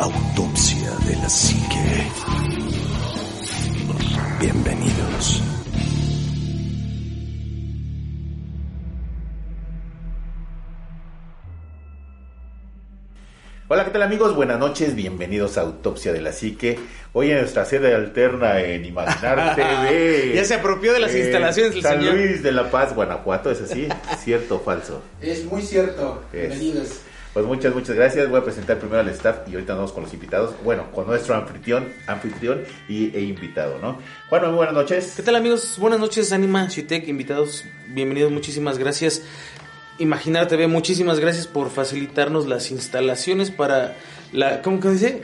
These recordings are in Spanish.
Autopsia de la Psique. Bienvenidos. Hola, ¿qué tal amigos? Buenas noches, bienvenidos a Autopsia de la Psique. Hoy en nuestra sede alterna en Imaginar TV. ya se apropió de las Eh, instalaciones del San señor. Luis de la Paz, Guanajuato, ¿es así? ¿Cierto o falso? Es muy cierto. Es. Bienvenidos. Pues muchas, muchas gracias. Voy a presentar primero al staff y ahorita vamos con los invitados. Bueno, con nuestro anfitrión, anfitrión y, e invitado, ¿no? Juan, muy buenas noches. ¿Qué tal amigos? Buenas noches, Anima, Shitek, invitados. Bienvenidos, muchísimas gracias. Imaginar TV, muchísimas gracias por facilitarnos las instalaciones para la, ¿cómo que dice?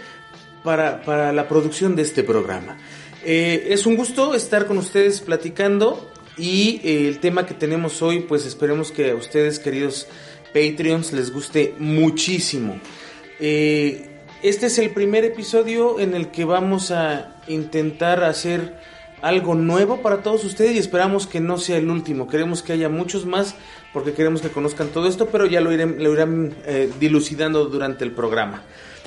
Para, para la producción de este programa. Eh, es un gusto estar con ustedes platicando y eh, el tema que tenemos hoy, pues esperemos que a ustedes, queridos Patreons, les guste muchísimo. Eh, este es el primer episodio en el que vamos a intentar hacer algo nuevo para todos ustedes y esperamos que no sea el último. Queremos que haya muchos más porque queremos que conozcan todo esto, pero ya lo irán, lo irán eh, dilucidando durante el programa.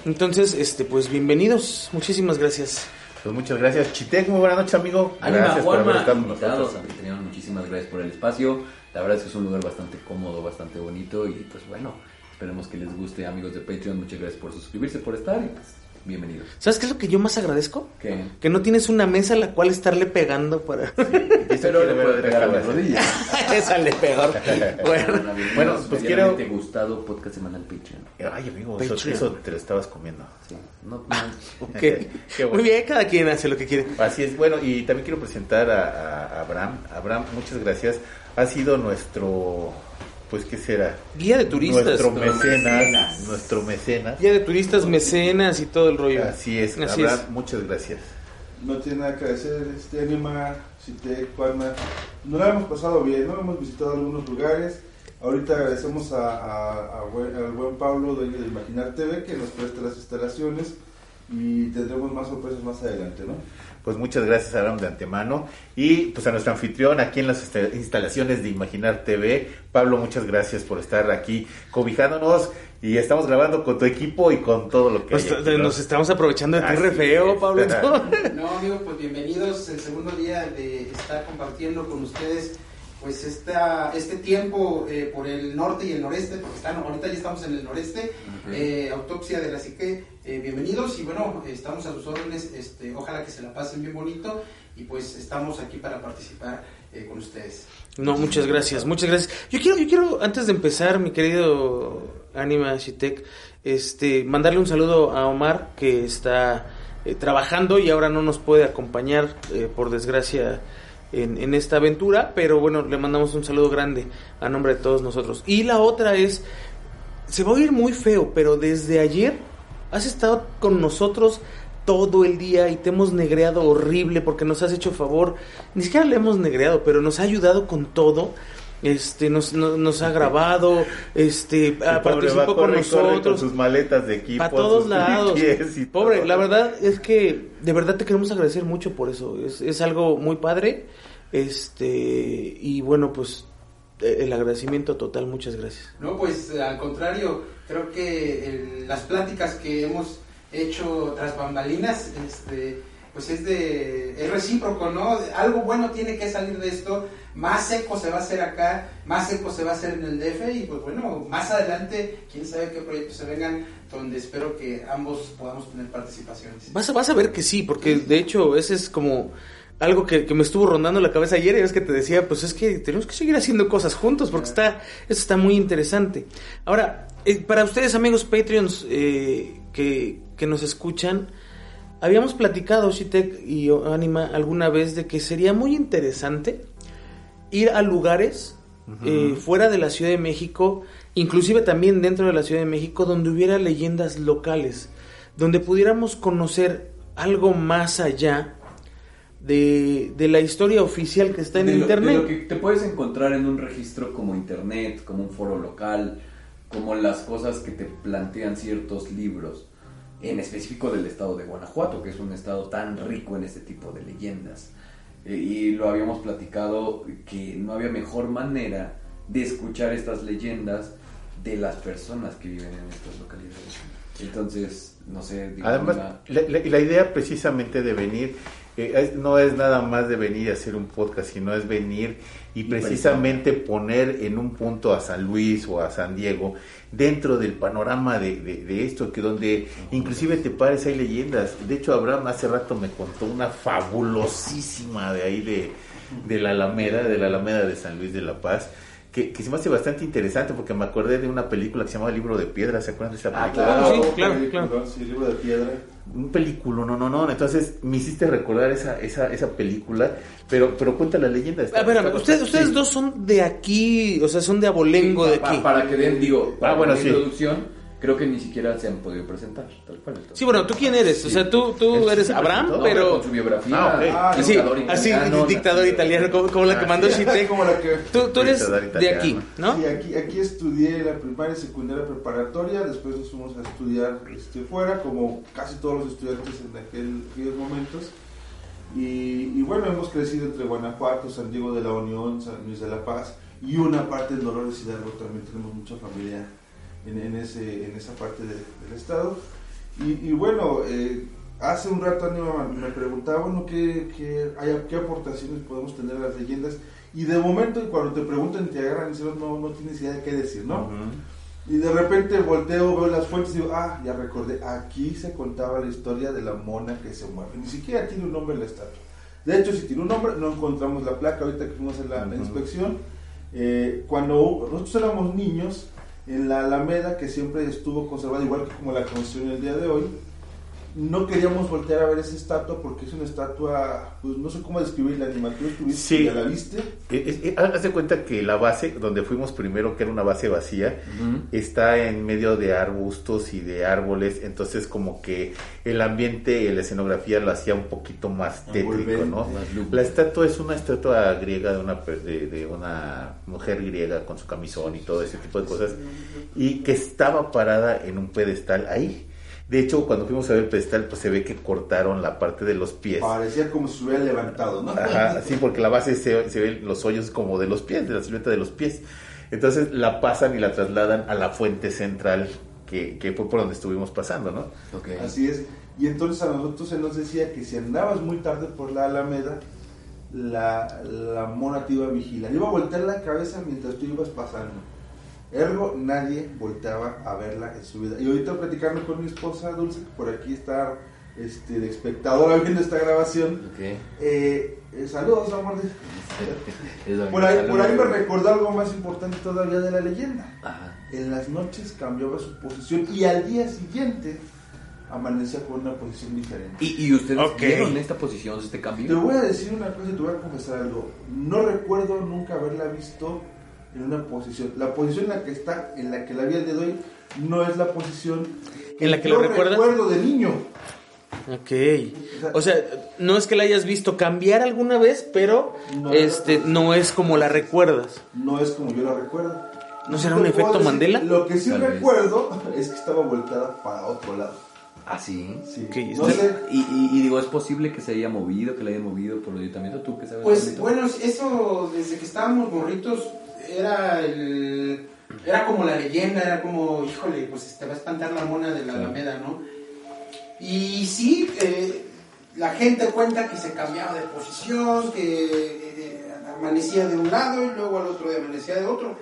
Entonces, este, pues bienvenidos, muchísimas gracias. Pues muchas gracias. Chitek, muy buenas noches, amigo. Anima, Gracias por haber Juanma, estado con invitados, nosotros. anfitrión, muchísimas gracias por el espacio. La verdad es que es un lugar bastante cómodo, bastante bonito y pues bueno, esperemos que les guste amigos de Patreon. Muchas gracias por suscribirse, por estar y pues bienvenidos. ¿Sabes qué es lo que yo más agradezco? ¿Qué? Que no tienes una mesa a la cual estarle pegando para... Pero le puede pegar a Déjame. rodillas. Esa le peor. Bueno, Bueno, pues quiero- Medianamente gustado podcast semanal Patreon. Ay, amigo, eso, eso te lo estabas comiendo. Sí, no, no. Qué bueno. Muy bien, cada quien hace lo que quiere. Así es, bueno, y también quiero presentar a, a Abraham. Abraham, muchas gracias. Ha sido nuestro, pues, ¿qué será? Guía de turistas. Nuestro mecenas, nuestro mecenas. Guía de turistas, mecenas y todo el rollo. Así es, Así Abraham, es. muchas gracias. No tiene nada que hacer, este Anima, Citec, Juanma. Nos la hemos pasado bien, ¿no? Hemos visitado algunos lugares. Ahorita agradecemos a, a- a buen- al buen Pablo, dueño de Imaginar TV, que nos presta las instalaciones y tendremos más sorpresas más adelante, ¿no? Pues muchas gracias, Abraham, de antemano. Y pues a nuestro anfitrión aquí en las este- instalaciones de Imaginar TV. Pablo, muchas gracias por estar aquí cobijándonos. Y estamos grabando con tu equipo y con todo lo que Nos, hay aquí, ¿no? nos estamos aprovechando de ti re feo, es. Pablo. No, amigo, pues bienvenidos. El segundo día de estar compartiendo con ustedes pues esta, este tiempo eh, por el norte y el noreste, porque están, ahorita ya estamos en el noreste, eh, autopsia de la psique, eh, bienvenidos y bueno, estamos a sus órdenes, este, ojalá que se la pasen bien bonito y pues estamos aquí para participar eh, con ustedes. No, muchas gracias, muchas gracias. Yo quiero, yo quiero, antes de empezar, mi querido Anima Shitek, este, mandarle un saludo a Omar, que está eh, trabajando y ahora no nos puede acompañar, eh, por desgracia, en, en esta aventura, pero bueno, le mandamos un saludo grande a nombre de todos nosotros. Y la otra es, se va a oír muy feo, pero desde ayer has estado con nosotros todo el día y te hemos negreado horrible porque nos has hecho favor. Ni siquiera le hemos negreado, pero nos ha ayudado con todo. Este, nos, no- nos ha grabado, este, ah, participó con corre con nosotros. sus maletas de equipo. Para todos sus lados. y Pobre, todo. la verdad es que de verdad te queremos agradecer mucho por eso. Es, es algo muy padre. Este, y bueno, pues eh, el agradecimiento total, muchas gracias. No, pues al contrario, creo que el- las pláticas que hemos hecho tras bambalinas, este, pues es de es recíproco, ¿no? Algo bueno tiene que salir de esto, más eco se va a hacer acá, más eco se va a hacer en el DF y pues bueno, más adelante, quién sabe qué proyectos se vengan, donde espero que ambos podamos tener participaciones. Vas a, vas a ver que sí, porque de hecho ese es como algo que, que me estuvo rondando la cabeza ayer y es que te decía, pues es que tenemos que seguir haciendo cosas juntos porque está, eso está muy interesante. Ahora, eh, para ustedes amigos Patreons eh, que, que nos escuchan, habíamos platicado, Shitek y Anima, alguna vez de que sería muy interesante ir a lugares eh, fuera de la Ciudad de México, inclusive también dentro de la Ciudad de México, donde hubiera leyendas locales, donde pudiéramos conocer algo más allá de, de la historia oficial que está en de lo- Internet. de lo que te puedes encontrar en un registro como internet, como un foro local, como las cosas que te plantean ciertos libros, en específico del estado de Guanajuato, que es un estado tan rico en este tipo de leyendas. Eh, y lo habíamos platicado que no había mejor manera de escuchar estas leyendas de las personas que viven en estas localidades. Entonces, no sé, digo, Además, una- la, la- la idea precisamente de venir eh, es- no es nada más de venir y hacer un podcast, sino es venir y precisamente poner en un punto a San Luis o a San Diego dentro del panorama de, de- de esto, que donde inclusive te pares hay leyendas. De hecho, Abraham hace rato me contó una fabulosísima de ahí de, de la Alameda, de la Alameda de San Luis de la Paz. Que, que se me hace bastante interesante porque me acordé de una película que se llama Libro de Piedra, ¿se acuerdan de esa Ah, película? claro. Sí, claro, película, claro. Sí, libro de piedra. Un película, no, no, no. Entonces me hiciste recordar esa, esa, esa película, pero, pero cuenta la leyenda. está- A ver, está ustedes, bastante- ustedes sí. dos son de aquí, o sea, son de abolengo de Pa- aquí. Para que den, digo, para Ah, bueno, introducción, creo que ni siquiera se han podido presentar, tal cual. Sí, bueno, ¿tú quién eres? O sea, tú, tú eres Abraham, No, pero... con su biografía, Ah, ok. Ah, Así, dictador así, italiano, dictador italiano, como, como la que mandó Chite. Como la que... Tú, tú eres de aquí, ¿no? Sí, aquí, aquí estudié la primaria y secundaria preparatoria, después nos fuimos a estudiar este, fuera, como casi todos los estudiantes en aquel- aquellos momentos. Y, y bueno, hemos crecido entre Guanajuato, San Diego de la Unión, San Luis de la Paz y una parte en Dolores Hidalgo, también tenemos mucha familia en, en ese, en esa parte de- del estado. Y, y bueno, eh, hace un rato me preguntaba, bueno, ¿qué, qué, hay- qué aportaciones podemos tener a las leyendas? Y de momento, cuando te preguntan y te agarran, no, no tienes idea de qué decir, ¿no? Ujú. Y de repente volteo, veo las fuentes y digo, ah, ya recordé, aquí se contaba la historia de la mona que se mueve. Ni siquiera tiene un nombre la estatua. De hecho, si tiene un nombre, no encontramos la placa ahorita que fuimos a la, la Ujú. inspección. Eh, cuando nosotros éramos niños, en la Alameda, que siempre estuvo conservada, igual que como la conocieron el día de hoy, no queríamos voltear a ver esa estatua porque es una estatua, pues no sé cómo describirla, animal. ¿Tú estuviste? Sí. ¿Ya la viste? Eh, eh, haz de cuenta que la base, donde fuimos primero, que era una base vacía, está en medio de arbustos y de árboles, entonces como que el ambiente y la escenografía lo hacía un poquito más tétrico, ¿no? La estatua es una estatua griega de una, de una mujer griega con su camisón y todo ese tipo de cosas, y que estaba parada en un pedestal ahí. De hecho, cuando fuimos a ver el pedestal, pues se ve que cortaron la parte de los pies. Parecía como si se hubiera levantado, ¿no? Ajá, sí, porque la base se, se ven los hoyos como de los pies, de la silueta de los pies. Entonces la pasan y la trasladan a la fuente central, que, que fue por donde estuvimos pasando, ¿no? Ok. Así es. Y entonces a nosotros se nos decía que si andabas muy tarde por la Alameda, la, la mona te iba a vigilar. Iba a voltear la cabeza mientras tú ibas pasando. Ergo, nadie volteaba a verla en su vida. Y ahorita platicando con mi esposa Dulce, que por aquí está este, de espectadora viendo esta grabación. Ok. Eh, eh, saludos, amor. Por ahí, por ahí me recordó algo más importante todavía de la leyenda. Ajá. En las noches cambiaba su posición y al día siguiente amanecía con una posición diferente. ¿Y, y ustedes Ok. vieron esta posición, este Te cambio? voy a decir una cosa y te voy a confesar algo. No recuerdo nunca haberla visto en una posición. La posición en la que está, en la que la vi el de hoy, no es la posición ¿En la que yo lo recuerdas? recuerdo de niño. Ok. O sea, no es que la hayas visto cambiar alguna vez, pero No, este no es como la recuerdas. No es como yo la recuerdo. ¿No será un efecto decir, Mandela? Lo que sí Tal vez. recuerdo es que estaba volteada para otro lado. Ah, sí. Sí. Ok, no está- sé. Y, y- y digo, ¿es posible que se haya movido, que la haya movido por el ayuntamiento? ¿Tú qué sabes? Pues bueno, eso desde que estábamos morritos era el era como la leyenda, era como, híjole, pues te va a espantar la mona de la. Alameda, ¿no? Y sí, eh, la gente cuenta que se cambiaba de posición, que amanecía de un lado y luego al otro amanecía de otro.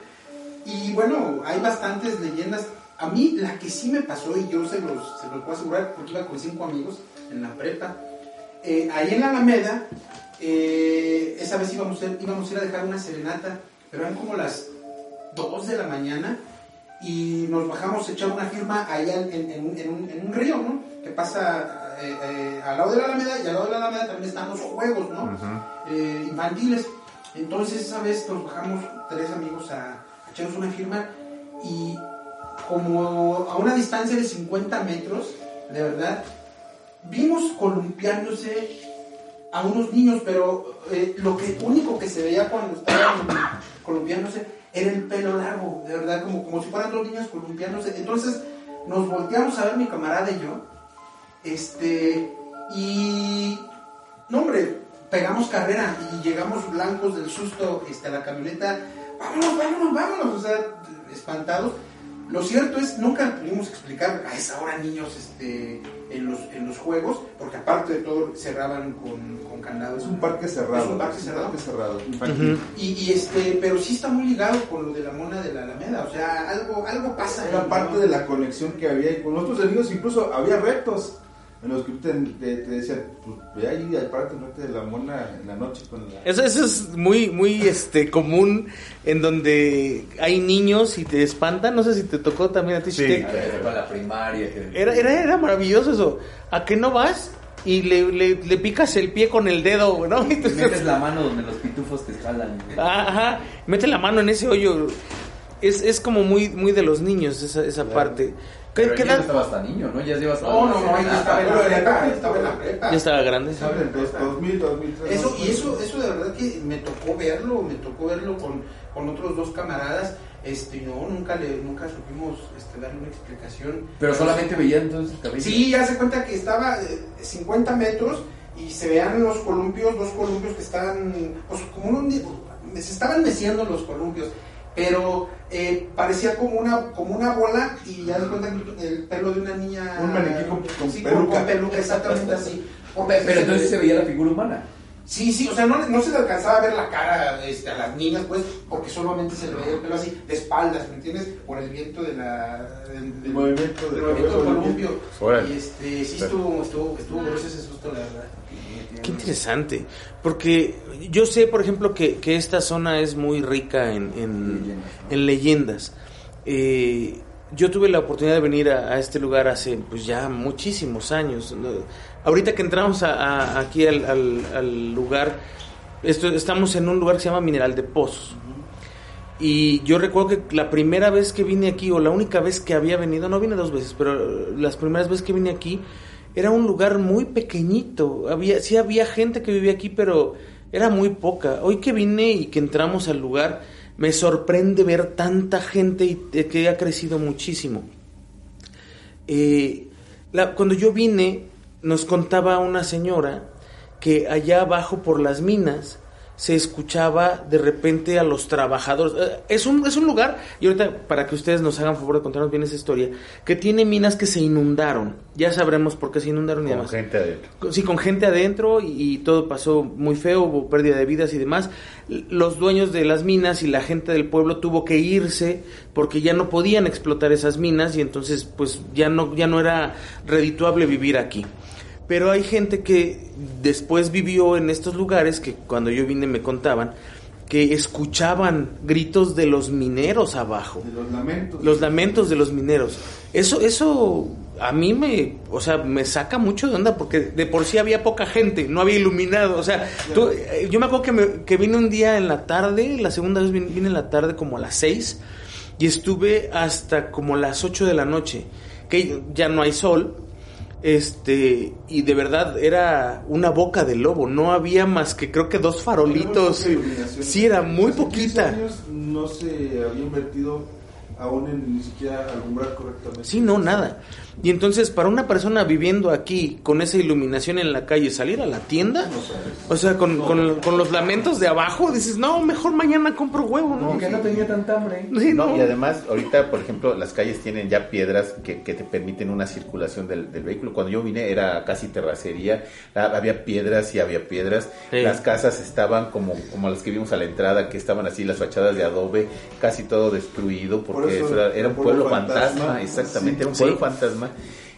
Y bueno, hay bastantes leyendas. A mí la que sí me pasó, y yo se los, se los puedo asegurar porque iba con cinco amigos en la prepa, eh, ahí en la Alameda, eh, esa vez íbamos íbamos a ir a dejar una serenata, pero eran como las 2 de la mañana y nos bajamos a echar una firma allá en, en- en un- en un, en un río, ¿no? Que pasa eh, eh, al lado de la Alameda y al lado de la Alameda también están los juegos, ¿no? Eh, infantiles. Entonces esa vez nos bajamos tres amigos a, a echarnos una firma y como a una distancia de 50 metros, de verdad, vimos columpiándose a unos niños, pero eh, lo que único que se veía cuando estaban columpiándose era el pelo largo, de verdad, como, como si fueran dos niños columpiándose. Entonces nos volteamos a ver mi camarada y yo, este, y, no hombre, pegamos carrera y llegamos blancos del susto este, a la camioneta, vámonos, vámonos, vámonos, o sea, espantados. Lo cierto es, nunca pudimos explicar a esa hora niños este, en, los, en los juegos, porque aparte de todo cerraban con, con candados. Es un parque cerrado. Es un parque cerrado. parque cerrado. Y, y, este, pero sí está muy ligado con lo de la mona de la Alameda, o sea, algo, algo pasa. Era ahí, parte ¿no? de la conexión que había y con otros amigos incluso había retos en los que te, te, te decían, pues ve ahí enfrente de la mona en la noche con la... Eso, eso es muy, muy este, común en donde hay niños y te espantan. No sé si te tocó también a ti, Sí. Chitek. A ver, Para la primaria. que- Era, era, era maravilloso eso. ¿A qué no vas? Y le, le, le picas el pie con el dedo, ¿no? Y Te tú- metes la mano donde los pitufos te jalan. Ah, Ajá, mete la mano en ese hoyo. Es, es como muy, muy de los niños esa, esa parte. ¿Qué, Pero qué edad? estabas tan niño, ¿no? Ya llevas No, no, no, ya estaba en la prepa, era- estaba en la prepa. Ya estaba grande. Dos- 2000, 2003. Eso, y eso, eso de verdad que me tocó verlo, me tocó verlo con, con otros dos camaradas. Este, no, nunca le, nunca supimos este, darle una explicación. Pero solamente veía entonces el cabello. Sí, ya se cuenta que estaba eh, 50 metros y se veían los columpios, dos columpios que estaban, pues como un, se estaban meciendo los columpios, pero eh, parecía como una, como una bola y ya se cuenta que el pelo de una niña. Un maniquí con- con sí, peluca. Con peluca, exactamente así. Pe- Pero entonces se veía la figura humana. Sí, sí, o sea, no, no se le alcanzaba a ver la cara este, a las niñas, pues, porque solamente se le veía el pelo así, de espaldas, ¿me entiendes? Por el viento de la, del, del- movimiento del movimiento columpio. Y este, sí estuvo, estuvo, estuvo grueso ese susto, la verdad. Qué interesante. Porque yo sé, por ejemplo, que, que esta zona es muy rica en, en, Leyendas, en leyendas. Eh, yo tuve la oportunidad de venir a, a este lugar hace pues ya muchísimos años. Ahorita que entramos a- a- aquí al, al- al lugar, esto, estamos en un lugar que se llama Mineral de Pozos. Y yo recuerdo que la primera vez que vine aquí, o la única vez que había venido, no vine dos veces, pero las primeras veces que vine aquí, era un lugar muy pequeñito. Había, sí había gente que vivía aquí, pero era muy poca. Hoy que vine y que entramos al lugar, me sorprende ver tanta gente y eh, que ha crecido muchísimo. Eh, cuando yo vine, nos contaba una señora que allá abajo por las minas se escuchaba de repente a los trabajadores. Eh, Es un, es un lugar, y ahorita para que ustedes nos hagan favor de contarnos bien esa historia, que tiene minas que se inundaron. Ya sabremos por qué se inundaron y Con demás. gente adentro. Con- Sí, con gente adentro y, y todo pasó muy feo, hubo pérdida de vidas y demás. Los dueños de las minas y la gente del pueblo tuvo que irse porque ya no podían explotar esas minas y entonces pues ya no, ya no era redituable vivir aquí. Pero hay gente que después vivió en estos lugares que cuando yo vine me contaban que escuchaban gritos de los mineros abajo De los lamentos. los lamentos de los mineros. Eso, eso a mí me, o sea, me saca mucho de onda porque de por sí había poca gente, no había iluminado. O sea, tú- eh, yo me acuerdo que, me- que vine un día en la tarde, la segunda vez vine, vine en la tarde como a las 6 y estuve hasta como las 8 de la noche, que ya no hay sol. Este, y de verdad era una boca de lobo, no había más que creo que dos farolitos. Sí, era muy Hace 15 poquita. años no se había invertido aún en ni siquiera alumbrar correctamente. Sí, no, nada. Y entonces, para una persona viviendo aquí con esa iluminación en la calle, salir a la tienda, o sea, con, con- con los lamentos de abajo, dices, no, mejor mañana compro huevo, ¿no? Porque no tenía tanta hambre. Sí, No, no. y además, ahorita, por ejemplo, las calles tienen ya piedras que, que te permiten una circulación del, del vehículo. Cuando yo vine era casi terracería, había piedras y había piedras. Sí. Las casas estaban como, como las que vimos a la entrada, que estaban así, las fachadas de adobe, casi todo destruido, Por porque eso, eso era, era un pueblo pueblo fantasma, fantasma. exactamente, Sí. era un pueblo Sí.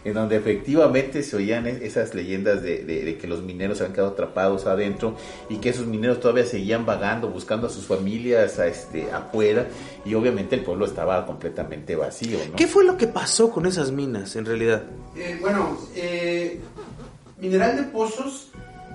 En donde efectivamente se oían es- esas leyendas de, de- de que los mineros habían quedado atrapados adentro y que esos mineros todavía seguían vagando, buscando a sus familias a este, afuera y obviamente el pueblo estaba completamente vacío. ¿no? ¿Qué fue lo que pasó con esas minas, en realidad? Eh, bueno, eh, Mineral de Pozos,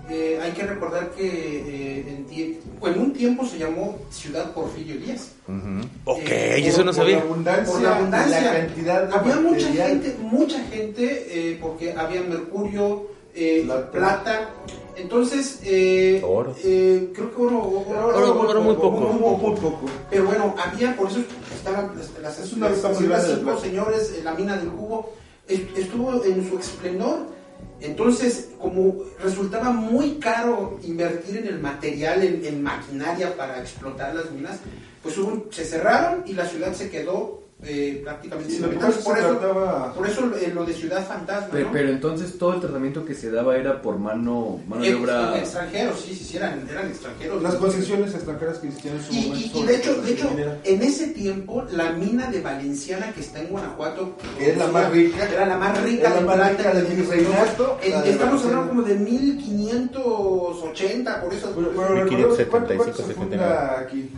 eh, hay que recordar que eh, en, tie- en un tiempo se llamó Ciudad Porfirio Díaz. Ujú. Ok, Eh, eso no Por sabía. la abundancia, Por la abundancia. y la cantidad de Había mucha gente, mucha gente, eh, porque había mercurio, eh, Plata. plata. Entonces, eh, Oro. eh, creo que oro, oro, Oro- oro muy poco. Oro muy poco. Pero bueno, había, por eso estaban las, las, Es una las- las plata. señores, eh, la mina del jugo, eh, estuvo en su esplendor. Entonces, como resultaba muy caro invertir en el material, en, maquinaria para explotar las minas, pues hubo se cerraron y la ciudad se quedó eh, prácticamente Sí, Por eso, trataba- por eso eh, lo de ciudad fantasma. Pero, ¿no? pero entonces todo el tratamiento que se daba era por mano, mano de obra. extranjeros, sí, sí, eran, eran extranjeros. Las concesiones extranjeras que existían en su Y, momento. y de hecho, de hecho, minera. en ese tiempo, la mina de Valenciana que está en Guanajuato, que Es la más rica. era la más rica, la más rica del en- virreinato, en- la de estamos hablando como de 1580, por eso. Bueno, bueno, 1575, ¿cuánto- cuánto se funda aquí?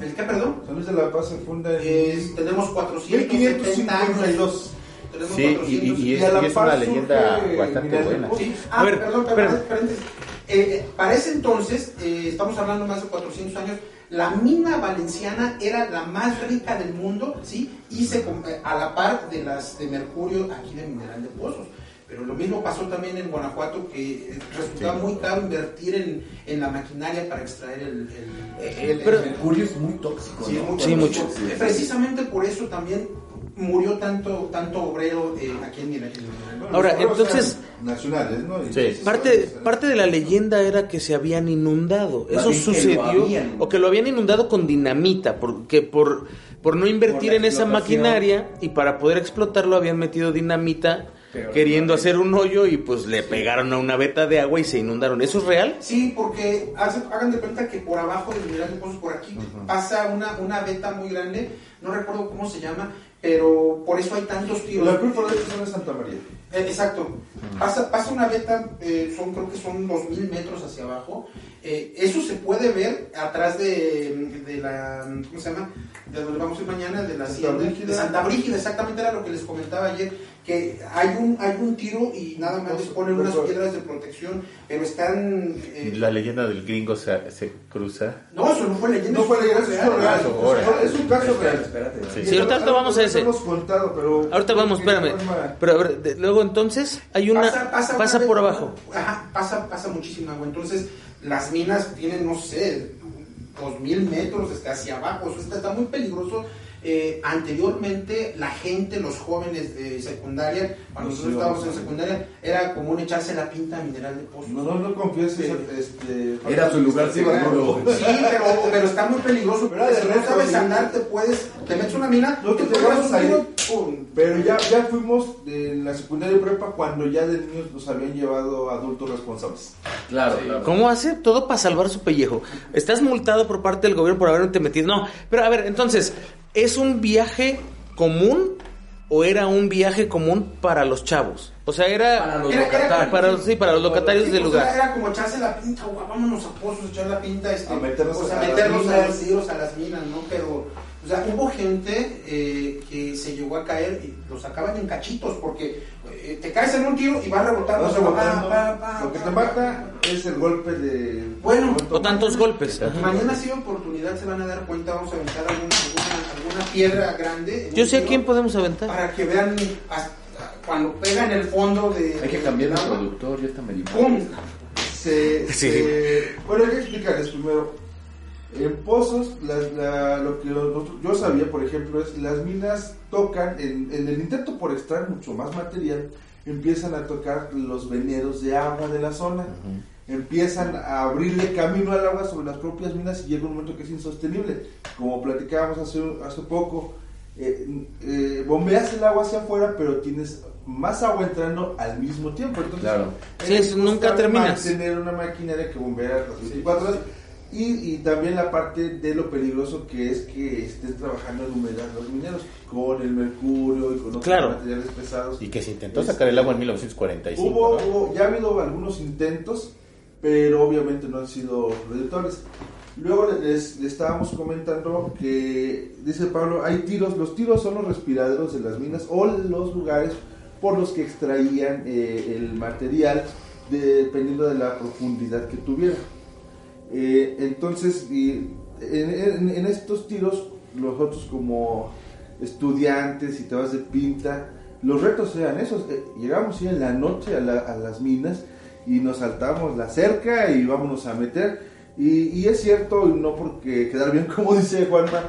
¿El qué, perdón? San Luis de la Paz se funda en Eh, tenemos 470 años. 1552. Tenemos Sí, y, 400. y- y es, Y a la y es una leyenda bastante buena. Sí. Ah, A ver, perdón, perdón, paréntesis. Eh, eh, para ese entonces, eh, estamos hablando más de 400 años, la mina valenciana era la más rica del mundo, ¿sí? Y se, eh, a la par de las de mercurio aquí de Mineral de Pozos. Pero lo mismo pasó también en Guanajuato, que eh, resultaba Sí. muy caro invertir en, en la maquinaria para extraer el... el- el- el- Pero- el mercurio es muy tóxico. Sí, ¿no? mucho, Sí, mucho. mucho. Eh, Precisamente por eso también murió tanto tanto obrero eh, aquí en. Bueno, Ahora, entonces- Nacionales, ¿no? Sí. Parte, parte de la leyenda era que se habían inundado. Eso que sucedió. habían. O que lo habían inundado con dinamita. Porque por, por no invertir Por en esa maquinaria y para poder explotarlo habían metido dinamita Pero queriendo hacer un hoyo y pues le pegaron a una veta de agua y se inundaron. ¿Eso es real? Sí, porque hace- hagan de cuenta que por abajo del Mineral de Pozos, por aquí, pasa una, una veta muy grande, no recuerdo cómo se llama, pero por eso hay tantos tiros. La primera vez es de Santa María. Eh, exacto. Pasa, pasa una veta, eh, son creo que son 2000 metros hacia abajo. Eh, eso se puede ver atrás de, de la. ¿Cómo se llama? De donde vamos a ir mañana, de la Santa. Brígida. De Santa Brígida, exactamente era lo que les comentaba ayer. Que hay un, hay un tiro y nada más les ponen unas piedras de protección, pero están. eh, La leyenda del gringo se, se cruza. no, eso no fue leyenda. No fue fue es un real. caso Ahora. real. Es un caso Espérate, real. espérate. Sí. Sí, ahorita Algo vamos a ese. hemos contado, pero... Ahorita vamos, espérame. Pero a ver, de- luego entonces hay una. Pasa, una vez- por abajo. Ajá, pasa, pasa muchísima agua. Entonces, las minas tienen, no sé, dos mil metros hasta hacia abajo. Eso está, está muy peligroso. Eh, anteriormente, la gente, los jóvenes de secundaria, cuando No, nosotros estábamos en a- secundaria, era común echarse la pinta a mineral de pozos. No, no, no confieses, Sí. este... Era su lugar Sí, bueno, seguro. Sí, pero, pero está muy peligroso. Pero si no sabes andar, te puedes, te metes una mina, Nosotros te llegamos pegas un ahí. tiro, pum. Pero ya, ya fuimos de la secundaria y prepa cuando ya de niños nos habían llevado adultos responsables. Claro, claro. ¿Cómo hace todo para salvar su pellejo? Estás multado por parte del gobierno por haberte metido. No, pero a ver, entonces, ¿es un viaje común o era un viaje común para los chavos? O sea, era Para los Era- era- locatarios. para, sí, para los locatarios Sí, del pues, Era, lugar. era como echarse la pinta, "Guau, vámonos a pozos, echar la pinta, este, A meternos o sea, a las meternos a tiros, a las minas, ¿no? Pero, o sea, hubo gente eh, que se llegó a caer y lo sacaban en cachitos, porque eh, te caes en un tiro y vas rebotando. Vas pa, pa, pa, Lo que te mata es el golpe de... Bueno, O tantos golpes. Ajá. Mañana si hay oportunidad se van a dar cuenta, vamos a aventar alguna, alguna, alguna piedra grande. Yo sé a quién podemos aventar. Para que vean hasta- cuando pega en el fondo de... Hay que cambiar agua, productor, ya está medio. Se, Sí. se- bueno, hay que explicarles primero. En pozos, las- la- lo que yo sabía, por ejemplo, es las minas tocan, en, en el intento por extraer mucho más material, empiezan a tocar los veneros de agua de la zona. Empiezan a abrirle camino al agua sobre las propias minas y llega un momento que es insostenible. Como platicábamos hace, hace poco, eh, eh, bombeas el agua hacia afuera, pero tienes más agua entrando al mismo tiempo. Entonces, Claro. Sí, es- es nunca terminas. Mantener una maquinaria que bombea las 24 horas. Y, y también la parte de lo peligroso que es que estés trabajando en humedad los mineros con el mercurio y con otros Claro. materiales pesados. Y que se intentó sacar el agua en 1945. Hubo, ¿no? hubo- ya ha habido algunos intentos, pero obviamente no han sido reditores. Luego les, les estábamos comentando que, dice Pablo, hay tiros, los tiros son los respiraderos de las minas o los lugares por los que extraían eh, el material dependiendo de la profundidad que tuviera. Eh, entonces, y en, en- en estos tiros, nosotros como estudiantes y te vas de pinta, los retos eran esos. eh, llegamos ya en la noche a, la- a las minas y nos saltamos la cerca y vámonos a meter. Y, y es cierto, no porque quedar bien como dice Juanma,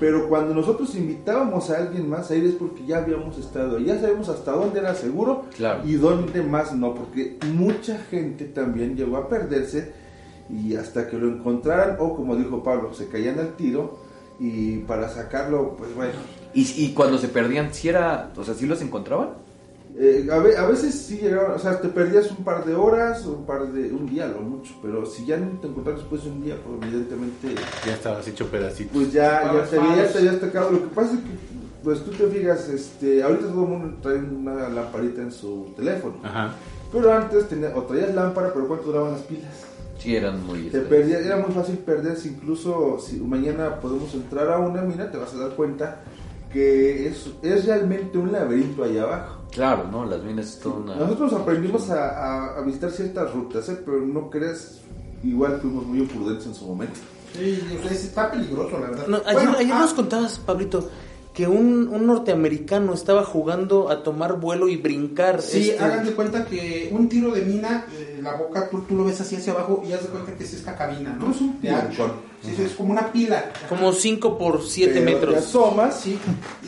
pero cuando nosotros invitábamos a alguien más a ir es porque ya habíamos estado, ahí, ya sabemos hasta dónde era seguro Claro. y dónde más no, porque mucha gente también llegó a perderse y hasta que lo encontraran o como dijo Pablo, se caían al tiro y para sacarlo, pues bueno, Y, y cuando se perdían, ¿sí era, o sea, sí los encontraban? Eh, a, ve- a veces sí llegaban, o sea, te perdías un par de horas un par de, un día lo mucho, pero si ya no te encontrabas después de un día, pues evidentemente, Ya estabas hecho pedacito. pues ya, ya te había, ya te habías tocado. Lo que pasa es que, pues tú te fijas, este, ahorita todo el mundo trae una lamparita en su teléfono, Ajá. pero antes tenía, o traías lámpara, pero ¿cuánto duraban las pilas? Sí, eran muy... Te perdías, era muy fácil perderse, incluso si mañana podemos entrar a una mina, te vas a dar cuenta que es, es realmente un laberinto ahí abajo. Claro, ¿no? Las minas es toda una... Nosotros aprendimos a, a- a visitar ciertas rutas, ¿eh? pero no creas, igual fuimos muy imprudentes en su momento. Sí, está peligroso, la verdad. No, ayer Bueno, ayer ah, nos contabas, Pablito, que un, un norteamericano estaba jugando a tomar vuelo y brincar. Sí, este, hagan de cuenta que un tiro de mina, eh, la boca tú, tú lo ves así hacia abajo y haz de cuenta que es esta cabina, ¿no? Es un De ancho. piloncón. Sí, sí, es como una pila. como 5 por 7 Pero Te metros. asomas, Sí,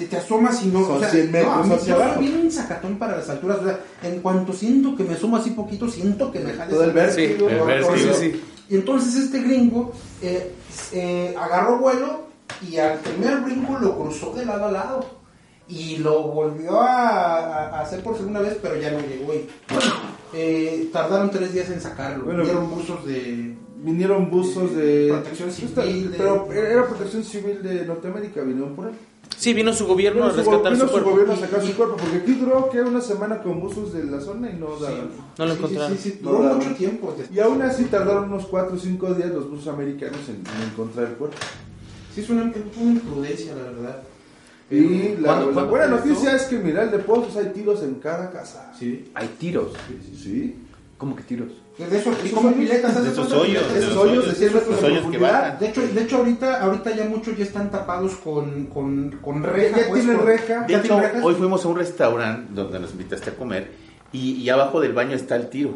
y te asomas y no. Son o sea, 100 metros no, hacia abajo. bien un sacatón para las alturas. O sea, en cuanto siento que me asomo así poquito, siento que me jale. todo el vértigo. Sí, el vértigo. sí. Y entonces este gringo eh, eh, agarró vuelo y al primer brinco lo cruzó de lado a lado. Y lo volvió a, a- a hacer por segunda vez, pero ya no llegó. Y, eh, tardaron tres días en sacarlo. Bueno, Dieron buzos de... Vinieron buzos de... Protección civil de- Pero era protección civil de Norteamérica, vinieron por él. Sí, vino su gobierno a Vino su, rescatar vino su su cuerpo. gobierno a sacar Y- su cuerpo, porque aquí duró que una semana con buzos de la zona y no daban. No lo Sí, encontraron. Sí, sí, sí, No duró daban. mucho tiempo. Y aún así tardaron unos 4 o 5 días los buzos americanos en, en encontrar el cuerpo. Sí, es una, es una imprudencia, la verdad. Y la, ¿Cuándo- la cuándo buena noticia es que en Miral de Pozos hay tiros en cada casa. Sí. Hay tiros. Sí. ¿Cómo que tiros? De eso, y Esos hoyos, piletas, ¿haz de de esos hoyos, de Esos hoyos de hoyos, 100 metros los de hoyos que profundidad. bajan. De hecho, de hecho ahorita, ahorita ya muchos ya están tapados con, con, con Ya, reja. ya pues, tienen reja. De ya hecho, tienen rejas. hoy fuimos a un restaurante donde nos invitaste a comer y, y abajo del baño está el tiro.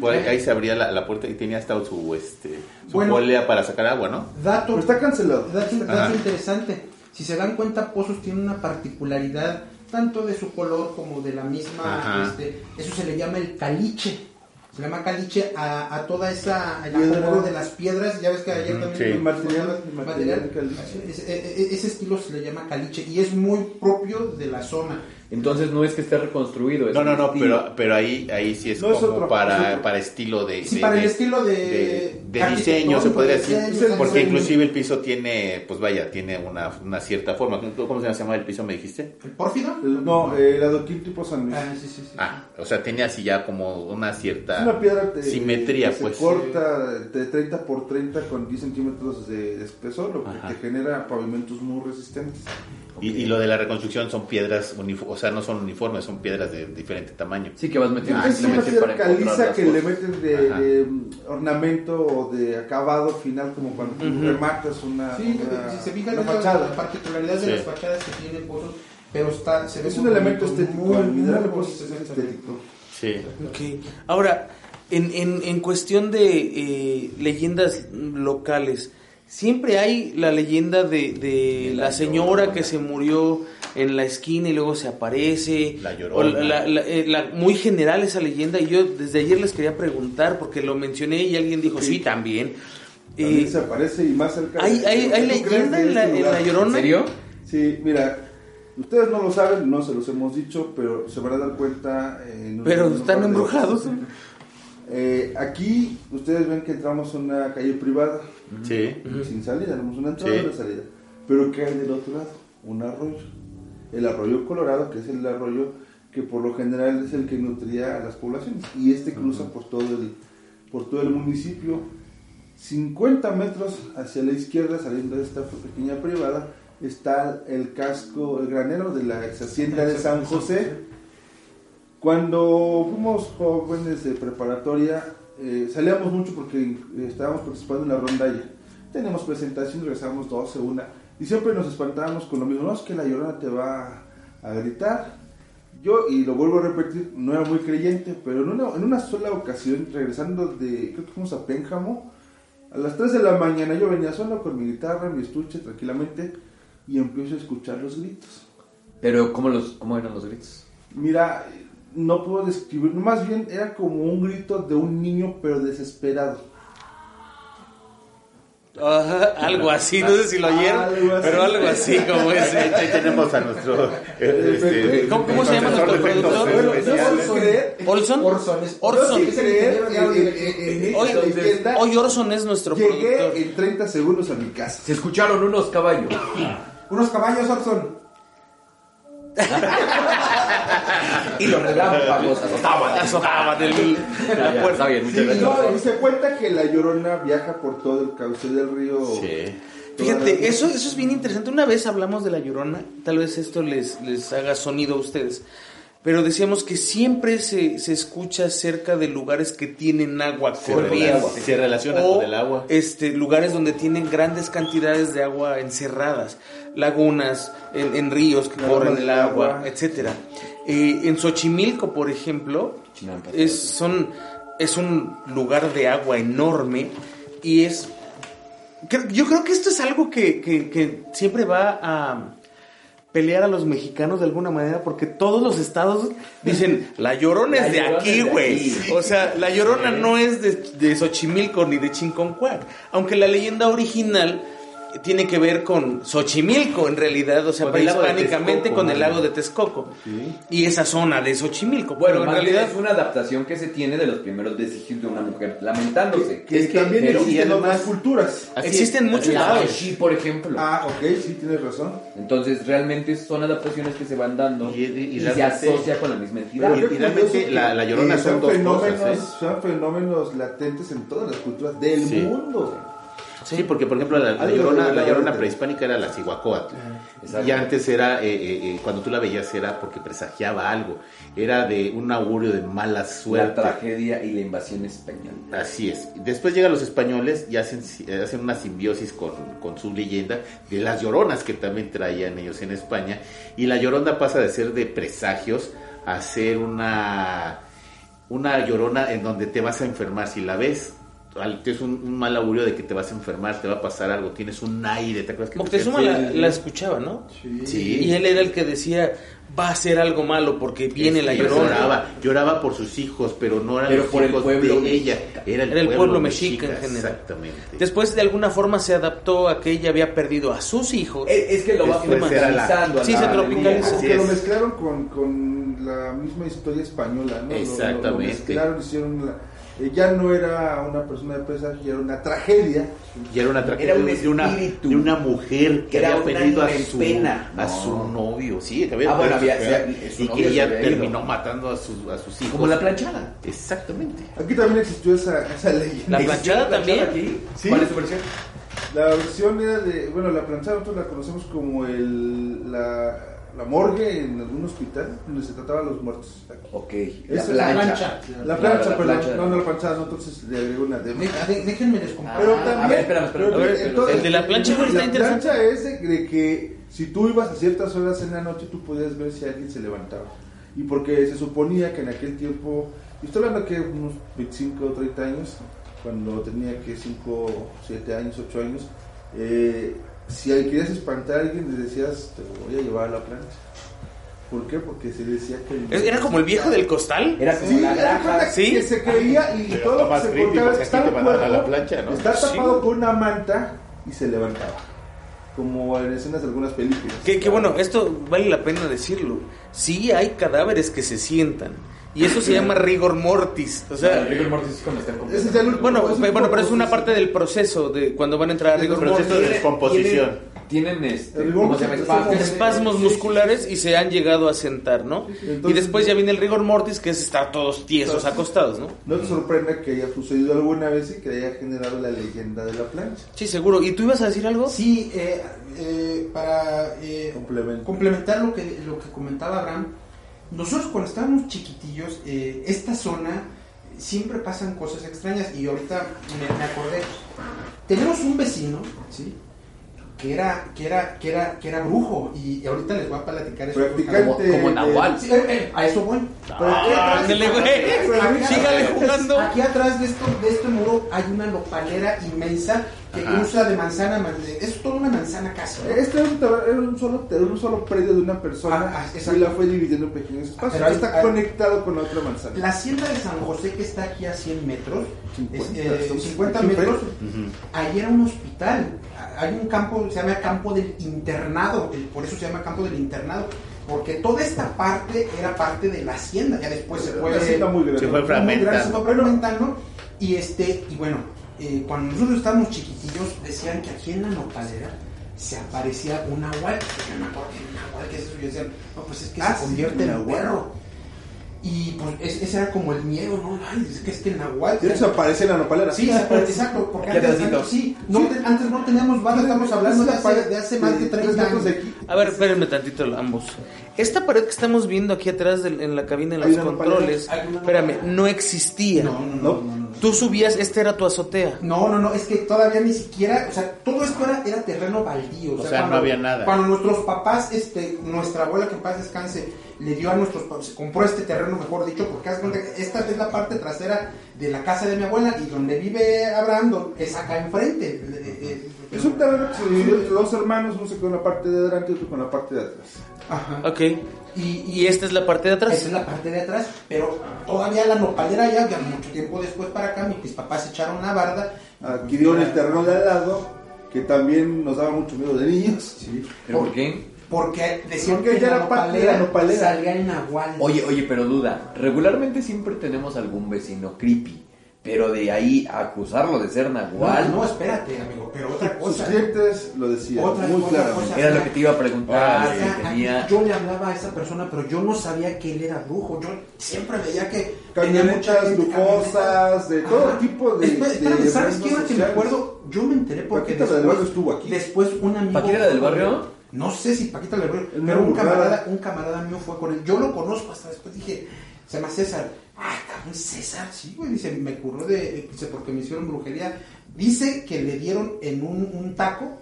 Por ahí, se abría la, la puerta y tenía hasta su, este, su Bueno. polea para sacar agua, ¿no? Dato, Pero está cancelado. dato, interesante. Si se dan cuenta, Pozos tiene una particularidad tanto de su color como de la misma. Este, eso se le llama el caliche. Se le llama caliche a, a toda esa. El de las piedras. Ya ves que ayer también. sí. El material, el material material. caliche. Ese, e- e- ese estilo se le llama caliche y es muy propio de la zona. Entonces no es que esté reconstruido. es No, no, no, pero, pero ahí, ahí sí es No, es como otro, es para, otro. para estilo de, Sí, de- para el estilo de- de, de diseño, se podría decir, diseño, porque diseño. inclusive el piso tiene, pues vaya, tiene una, una cierta forma. ¿Cómo se llama el piso, me dijiste? ¿El pórfido? No, el adoquín tipo San Luis. Ah, sí, sí, sí. Ah, o sea, tenía así ya como una Es cierta una piedra te- simetría, que se pues. corta de 30 por 30 con 10 centímetros de, de espesor, lo que te genera pavimentos muy resistentes. Y, y lo de la reconstrucción son piedras, o sea, no son uniformes, son piedras de diferente tamaño. Sí que vas metiendo es una piedra caliza que le cosas. meten de, de, mm, ornamento o de acabado final, como cuando tú Ujú. rematas una, Sí, una- si se fijan una en la, fachada. la particularidad de Sí. las fachadas que tienen pozos, pero está, se ve Es un elemento estético, muy, el muy estético. Sí. Ok. Ahora, en, en, en cuestión de eh, leyendas locales, siempre hay la leyenda de, de la señora que se murió en la esquina y luego se aparece. La Llorona. la- la- eh, la- muy general esa leyenda y yo desde ayer les quería preguntar porque lo mencioné y alguien dijo, sí, también. También Eh, se aparece y más cerca. ¿Hay, de- hay, hay ¿tú crees leyenda en la, este en la Llorona? ¿En serio? Sí, mira, ustedes no lo saben, no se los hemos dicho, pero se van a dar cuenta. eh, Pero están embrujados. Eh, aquí ustedes ven que entramos a una calle privada, Sí. sin salida, tenemos una entrada Sí. y una salida. Pero ¿qué hay del otro lado? Un arroyo. El arroyo Colorado, que es el arroyo que por lo general es el que nutría a las poblaciones. Y este cruza por todo el, por todo el municipio. 50 metros hacia la izquierda, saliendo de esta pequeña privada, está el casco, el granero de la ex hacienda de San José. Cuando fuimos jóvenes de preparatoria, eh, salíamos mucho porque estábamos participando en la rondalla. Teníamos presentación, regresábamos 12, una, y siempre nos espantábamos con lo mismo, no es que la llorona te va a gritar. Yo, y lo vuelvo a repetir, no era muy creyente, pero en una, en una sola ocasión, regresando de, creo que fuimos a Pénjamo, a las 3 de la mañana yo venía solo con mi guitarra, mi estuche, tranquilamente, y empiezo a escuchar los gritos. Pero ¿cómo, los, cómo eran los gritos? Mira, no puedo describir, más bien era como un grito de un niño pero desesperado. Algo así, no sé si lo oyeron, Algo pero algo así como Ahí ese. tenemos a nuestro... eh, este, ¿Cómo- cómo se llama nuestro productor? Bueno, creer, ¿Olson? Orson es- Orson. yo sí creer en, en, en, en Hoy, Orson es nuestro Llegué productor. en 30 segundos a mi casa. Se escucharon unos caballos. Unos caballos, Orson. Y los relámpagos azotaban. Azotaban el- la puerta. Está bien, muchas gracias. no, y se cuenta que la llorona viaja por todo el cauce del río. Sí. Fíjate, eso, eso es bien interesante. Una vez hablamos de la llorona, tal vez esto les, les haga sonido a ustedes, pero decíamos que siempre se, se escucha cerca de lugares que tienen agua Se corriente. relaciona- se relaciona o, con el agua. Este, lugares donde tienen grandes cantidades de agua encerradas, lagunas, en, en ríos que corren el agua, agua. etcétera. Eh, en Xochimilco, por ejemplo, es, son, es un lugar de agua enorme y es... Yo creo que esto es algo que, que- que siempre va a pelear a los mexicanos de alguna manera porque todos los estados dicen la llorona La es de Llorona aquí, güey. aquí". O sea, la llorona no es de, de Xochimilco ni de Chinconcuac. Aunque la leyenda original tiene que ver con Xochimilco en realidad, o sea, Texcoco, con el lago de Texcoco. Sí. Y esa zona de Xochimilco. Bueno, pero en realidad es una adaptación que se tiene de los primeros vestigios de una mujer lamentándose. Que Es que- también pero- existen otras culturas. Así existen es, muchos. La lados. Oshi, por ejemplo. Ah, ok, sí, tienes razón. Entonces, realmente son adaptaciones que se van dando Y- y, y- y se asocia con la misma entidad. Y realmente la- la Llorona son dos fenómenos, cosas, ¿eh? Son fenómenos latentes en todas las culturas del Sí. mundo. Sí, porque por ejemplo la, la llorona, la llorona prehispánica era la cihuacóatl. Exacto. Y antes era, eh, eh, eh, cuando tú la veías era porque presagiaba algo. Era de un augurio de mala La suerte. tragedia y la invasión española. Así es. Después llegan los españoles y hacen, hacen una simbiosis con, con su leyenda de las lloronas que también traían ellos en España. Y la llorona pasa de ser de presagios a ser una, una llorona en donde te vas a enfermar. Si la ves, al- es un, un mal augurio de que te vas a enfermar, te va a pasar algo, tienes un aire. ¿Te acuerdas que Moctezuma la, la escuchaba, ¿no? Sí. Y él era el que decía, va a ser algo malo porque viene la llorona. Lloraba, lloraba por sus hijos, pero no eran Pero los por el hijos pueblo de ella, era el, Era el pueblo, pueblo mexica en general. Exactamente. Después de alguna forma se adaptó a que ella había perdido a sus hijos. Es, es que lo va tropicalizando. a Sí, la se alegría. tropicaliza. Como Así que lo mezclaron con, con la misma historia española, ¿no? Lo- Lo, lo Exactamente. mezclaron, hicieron la- eh, ya no era una persona de presagio, ya era una tragedia. Y era una tragedia Era un de, una, de una mujer que Era había perdido a su, pena. a No. su novio. Sí, que había Ah, bueno, perdido a había- su- su y que ella terminó matando a, sus a sus hijos. Como la planchada. Exactamente. Aquí también existió esa, esa leyenda. La planchada también. aquí? Sí. ¿Cuál es su versión? La versión era de, bueno, la planchada nosotros la conocemos como el, la, la morgue en algún hospital donde se trataban los muertos. Ok, Esa la plancha. plancha. La plancha, la perdón, plancha. no, no la planchada, nosotros le agregó una de déjenme. Pero Ah, también. a ver, espérame, espérame. pero A ver, entonces, el de la plancha, güey, está La interesante. plancha es de, de que si tú ibas a ciertas horas en la noche, tú podías ver si alguien se levantaba. Y porque se suponía que en aquel tiempo, y estoy hablando que unos 25 o 30 años, cuando tenía que 5, 7 años, 8 años, eh, si querías espantar a alguien, le decías, te voy a llevar a la plancha. ¿Por qué? Porque se decía que... ¿Era como el viejo del costal? Era como Sí, la granja. ¿sí? que se creía y Pero todo lo que se creepy contaba porque es que aquí está a el la plancha, ¿no? Está Sí. tapado con una manta y se levantaba. Como en escenas de algunas películas. Que, que bueno, esto vale la pena decirlo. Sí hay cadáveres que se sientan. Y eso se llama rigor mortis. O sea, rigor mortis es cuando están bueno, bueno, pero es una proceso. parte del proceso de cuando van a entrar a El rigor proceso mortis. de descomposición. Tienen este, El rigor ¿cómo se llama? mortis Espasmos. es- espasmos musculares y se han llegado a sentar, ¿no? Entonces- y después ya viene el rigor mortis, que es estar todos tiesos, acostados, ¿no? No te sorprenda que haya sucedido alguna vez y que haya generado la leyenda de la plancha. Sí, seguro. ¿Y tú ibas a decir algo? Sí, eh, eh, para eh, complementar lo que, lo que comentaba Abraham, nosotros cuando estábamos chiquitillos, eh, esta zona siempre pasan cosas extrañas y ahorita me, me acordé. Tenemos un vecino, ¿sí? Que era, que era, que era, que era brujo. Y ahorita les voy a platicar eso. Practicante. Como, como Nahual. Sí, eh, eh, a eso voy. Ah, ándale, güey. Aquí Sígale atrás- jugando. Aquí atrás de, esto, de este muro hay una nopalera inmensa que Ajá. cruza de manzana a manzana. Es toda una manzana casi. ¿no? Este era un, terreno- era un solo, era un solo predio de una persona Ah, ah, y la fue dividiendo en pequeños espacios. Pero ahí- está ahí- conectado con la otra manzana. La hacienda de San José que está aquí a 100 metros, 50, es, eh, estamos 50 aquí metros, enfrente. ahí era un hospital. Hay un campo, se llama campo del internado, el- por eso se llama campo del internado, porque toda esta parte era parte de la hacienda, ya después se fue... Una hacienda muy grande. Se fue fragmentando. se fue fragmentando, y este, y bueno, eh, cuando nosotros estábamos chiquitillos, decían que aquí en la nopalera se aparecía un nahual, yo me acuerdo que un ¿qué es eso? Y decían, no, pues es que Ah, se sí, convierte en nahual. Y pues es- ese era como el miedo, ¿no? Ay, es que es que el nahual... De hecho, se aparece en la nopalera. Sí, exacto, porque antes, sí, no, te- antes no teníamos banda, estamos hablando de hace, de hace más de 30 metros años. de aquí. A ver, espérenme tantito ambos. Esta pared que estamos viendo aquí atrás del- en la cabina en Hay los controles, espérame, no existía. No, no, no, ¿No? Tú subías, esta era tu azotea. No, no, no, es que todavía ni siquiera, o sea, todo esto era, era terreno baldío. O sea, no había nada. Cuando nuestros papás, este, nuestra abuela que en paz descanse, le dio a nuestros papás, se compró este terreno, mejor dicho, porque haz de cuenta que esta es la parte trasera de la casa de mi abuela y donde vive Abraham es acá enfrente. Eh, eh, Es un terreno que se dividió entre dos hermanos, uno se quedó con la parte de adelante y otro con la parte de atrás. Ajá. Ok. Y, Y esta es la parte de atrás. Esa es la parte de atrás, pero todavía la nopalera ya, ya mucho tiempo después para acá, mis papás echaron una barda. Adquirieron el terreno de al lado, que también nos daba mucho miedo de niños. ¿Pero por qué? Porque decían Porque que ya la era parte de la nopalera. salía en nahual. Oye, oye, pero duda. Regularmente siempre tenemos algún vecino creepy. Pero de ahí a acusarlo de ser no, nahual. no, espérate, amigo, pero otra Sus cosa. clientes lo decían Otra- muy claramente. Era lo que te iba a preguntar. Sea, si tenía... Yo le hablaba a esa persona, pero yo no sabía que él era brujo. Yo siempre veía que Camionetas lujosas, de todo Ajá. tipo de. Espera, de espérame, ¿sabes qué era que me acuerdo? Yo me enteré porque Paquita la del después, barrio estuvo aquí. después un amigo... ¿Paquita del barrio? No sé si Paquita Es pero un camarada, un camarada mío fue con él. Yo lo conozco hasta después dije, se llama César. Ah, cabrón, César, sí, güey. Dice, me curó de, dice, porque me hicieron brujería. Dice que le dieron en un, un taco,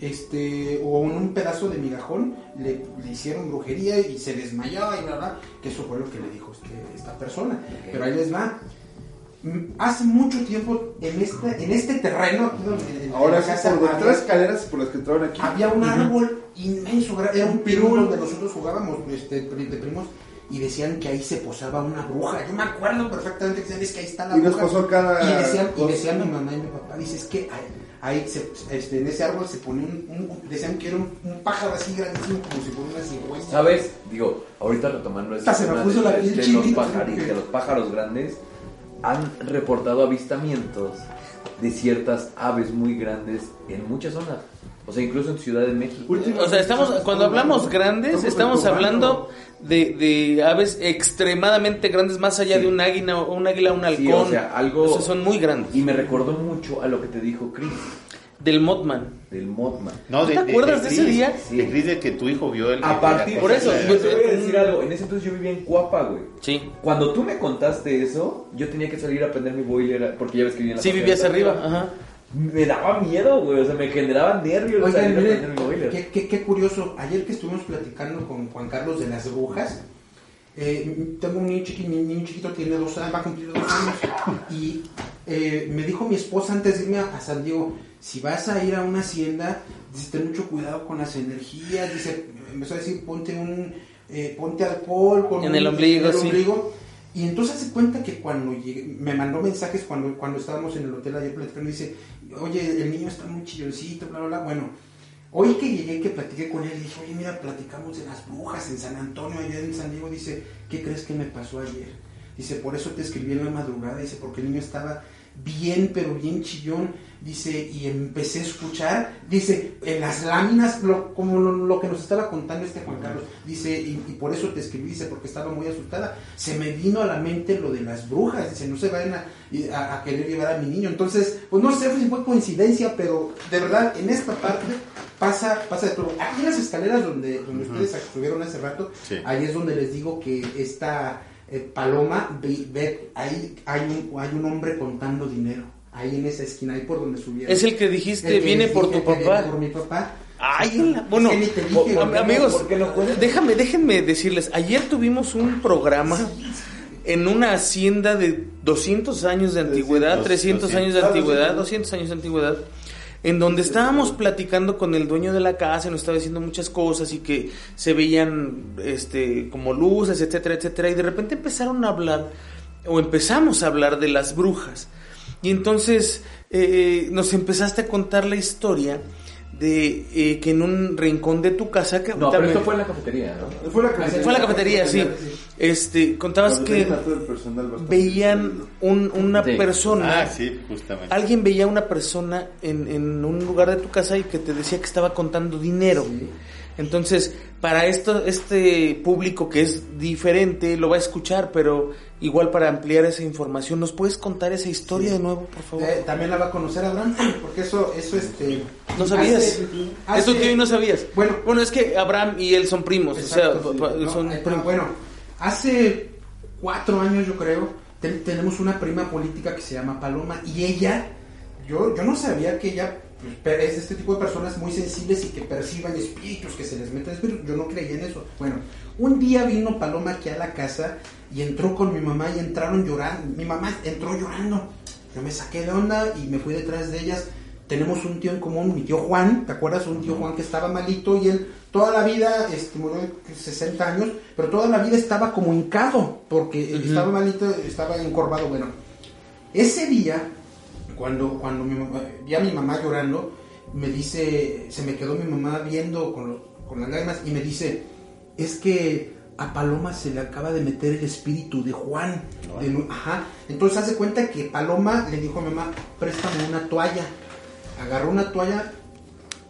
este, o en un pedazo de migajón, le, le hicieron brujería y se desmayó y bla, bla, que eso fue lo que le dijo este- esta persona. Pero ahí les va. Hace mucho tiempo en este, en este terreno, aquí donde, en Ahora sí, casa por había- detrás escaleras por las que entraron aquí. había un árbol inmenso, era un pirul donde nosotros jugábamos este, de primos y decían que ahí se posaba una bruja. Yo me acuerdo perfectamente que decían es que ahí está la Y nos bruja. pasó cada y decían, y decían mi mamá y mi papá, dice es que ahí, ahí se- este, en ese árbol se ponía un, un- decían que era un, un pájaro así grandísimo como si fuera una cigüeña. ¿Sabes? Digo, ahorita retomando ese Hasta se me tema puso de, la piel de los pájaros, de los pájaros grandes, han reportado avistamientos de ciertas aves muy grandes en muchas zonas. O sea, incluso en Ciudad de México. O sea, estamos cuando hablamos grandes, estamos hablando de, de aves extremadamente grandes, más allá Sí. de un águila, un águila, un halcón. Sí, o sea, algo- O sea, son muy grandes. Y me recordó mucho a lo que te dijo Chris, Del Mothman. del Mothman. No, ¿Tú te acuerdas de ese Chris, día? De Chris, de que tu hijo vio el. A partir por eso, yo te voy a decir algo. En ese entonces yo vivía en Cuapa, güey. Sí. Cuando tú me contaste eso, yo tenía que salir a prender mi boiler porque ya ves que vivía en la Sí, vivías de arriba. Ajá. Me daba miedo, güey. O sea, me generaba nervios Oigan, salir a prender mi boiler. qué, qué- qué curioso. Ayer que estuvimos platicando con Juan Carlos de las brujas, eh, tengo un niño chiquito, mi niño chiquito tiene dos años, va a cumplir dos años, y eh, me dijo mi esposa antes de irme a, a San Diego, si vas a ir a una hacienda, dice, ten mucho cuidado con las energías, dice, empezó a decir, ponte un, eh, ponte alcohol con En un- el ombligo, en el sí. ombligo. Y entonces hace cuenta que cuando llegué, me mandó mensajes cuando, cuando estábamos en el hotel ayer platicando, dice, oye, el niño está muy chilloncito, bla, bla, bla. Bueno, hoy que llegué, que platiqué con él, dije, oye, mira, platicamos de las brujas en San Antonio, allá en San Diego. Dice, ¿qué crees que me pasó ayer? Dice, por eso te escribí en la madrugada. Dice, porque el niño estaba bien, pero bien chillón. Dice, y empecé a escuchar, dice, en las láminas, lo- como lo, lo que nos estaba contando este Juan Carlos. Dice, y, y por eso te escribí, dice, porque estaba muy asustada. Se me vino a la mente lo de las brujas. Dice, no se vayan a, y- a- a querer llevar a mi niño. Entonces, pues no sé si fue coincidencia, pero de verdad, en esta parte pasa, pasa de todo. Aquí en las escaleras donde, donde ustedes subieron hace rato, Sí. ahí es donde les digo que esta eh, paloma, ve, ve, ahí hay un, hay un hombre contando dinero. Ahí en esa esquina, ahí por donde subieron. Es el que dijiste, El que viene por tu papá. Por mi papá. Ay, en la- bueno, que ni te dije, o- ¿por qué no- amigos, déjame, déjenme decirles, ayer tuvimos un programa en una hacienda de 200 años de antigüedad, 300 años de antigüedad, 200. 200 años de antigüedad, en donde estábamos platicando con el dueño de la casa, y nos estaba diciendo muchas cosas y que se veían este como luces, etcétera, etcétera, y de repente empezaron a hablar o empezamos a hablar de las brujas. Y entonces eh, nos empezaste a contar la historia de eh, que en un rincón de tu casa que No, pero esto fue en la cafetería, ¿no? Fue la fue a la cafetería, sí. Este, contabas que veían un- una Sí. persona, Ah, sí, justamente. alguien veía una persona en, en un lugar de tu casa y que te decía que estaba contando dinero. Entonces, para esto, este público que es diferente lo va a escuchar, pero igual para ampliar esa información, ¿nos puedes contar esa historia de nuevo, por favor? Eh, también la va a conocer Abraham, porque eso, eso este... No sabías. hace- Eso tío y no sabías. Bueno, Bueno, es que Abraham y él son primos, Exacto, o sea, No, son eh, primos. Bueno, hace cuatro años yo creo, te- tenemos una prima política que se llama Paloma y ella, yo, yo no sabía que ella es este tipo de personas muy sensibles y que perciban espíritus, que se les meten espíritus, yo no creía en eso. Bueno, un día vino Paloma aquí a la casa y entró con mi mamá y entraron llorando, mi mamá entró llorando, yo me saqué de onda y me fui detrás de ellas tenemos un tío en común, mi tío Juan, ¿te acuerdas? Un tío Juan que estaba malito y él toda la vida, este, murió de 60 años, pero toda la vida estaba como hincado, porque estaba malito, estaba encorvado, bueno. Ese día, cuando, cuando mi mamá- vi a mi mamá llorando, me dice, se me quedó mi mamá viendo con, los- con las lágrimas y me dice, es que a Paloma se le acaba de meter el espíritu de Juan. de ajá. Entonces hace cuenta que Paloma le dijo a mi mamá, préstame una toalla. Agarró una toalla,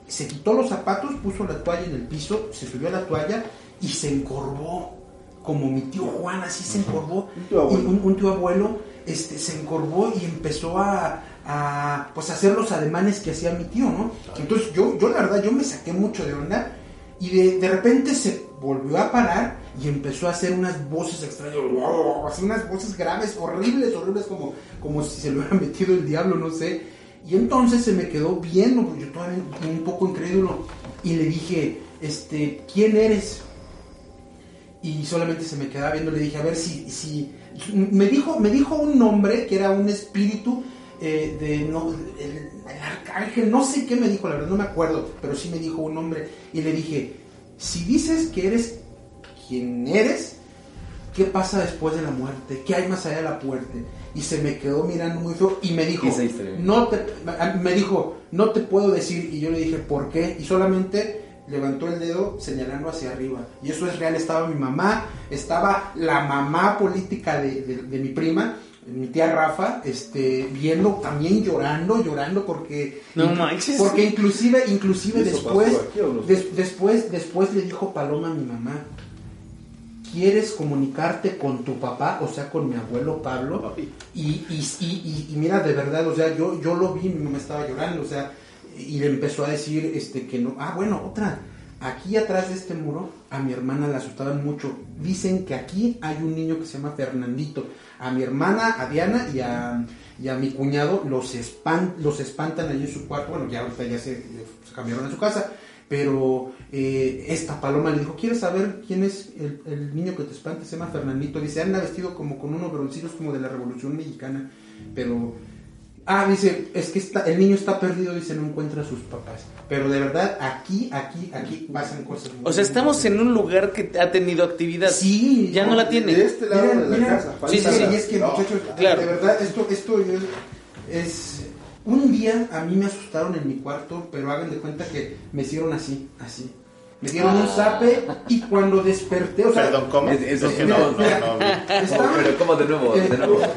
se quitó los zapatos, puso la toalla en el piso, se subió a la toalla y se encorvó. Como mi tío Juan, así se encorvó. Un tío abuelo. Un tío abuelo este, se encorvó y empezó a, a, pues, hacer los ademanes que hacía mi tío, ¿no? Entonces yo, yo la verdad, yo me saqué mucho de onda y de, de repente se volvió a parar y empezó a hacer unas voces extrañas, así unas voces graves, horribles, horribles, como, como si se lo hubiera metido el diablo, no sé. Y entonces se me quedó viendo, porque yo todavía un poco incrédulo, y le dije, este, ¿quién eres? y solamente se me quedaba viendo, le dije, a ver si, si, me dijo, me dijo un nombre que era un espíritu eh, de, no, el, el arcángel, no sé qué me dijo, la verdad no me acuerdo, pero sí me dijo un nombre, y le dije, si dices que eres quien eres, ¿qué pasa después de la muerte? ¿Qué hay más allá de la muerte? Y se me quedó mirando muy feo y me dijo, no te, me dijo, no te puedo decir, y yo le dije, ¿por qué? Y solamente levantó el dedo señalando hacia arriba. Y eso es real, estaba mi mamá, estaba la mamá política de, de- de mi prima, mi tía Rafa, este, viendo también llorando, llorando porque, No manches. porque inclusive, inclusive ¿Y eso después, no? des- después, después le dijo Paloma a mi mamá, ¿quieres comunicarte con tu papá, o sea, con mi abuelo Pablo? Y, y, y- y mira, de verdad, o sea, yo, yo lo vi, mi mamá estaba llorando, o sea, y le empezó a decir este que no. Ah, bueno, otra. Aquí atrás de este muro, a mi hermana la asustaban mucho. Dicen que aquí hay un niño que se llama Fernandito. A mi hermana, a Diana y a, y a mi cuñado los, los espantan allí en su cuarto. Bueno, ya ahorita ya se, se cambiaron a su casa. Pero eh, esta paloma le dijo, ¿quieres saber quién es el, el niño que te espanta? Se llama Fernandito. Dice, anda vestido como con unos broncillos como de la Revolución Mexicana. Pero Ah, dice, es que está, el niño está perdido, dice, no encuentra a sus papás. Pero de verdad, aquí, aquí, aquí pasan cosas. muy O sea, estamos en un lugar que ha tenido actividad. Sí. Ya no la tiene. De este lado de la casa. Sí, sí, sí, sí. y es que, No. muchachos, Claro. de verdad, esto, esto es, es- Un día a mí me asustaron en mi cuarto, pero hagan de cuenta que me hicieron así, así. Me dieron un zape y cuando desperté, o sea, Perdón, ¿cómo? Es- eso Es que no, no, no, mira, no, no. estaba- Pero como de nuevo, de nuevo.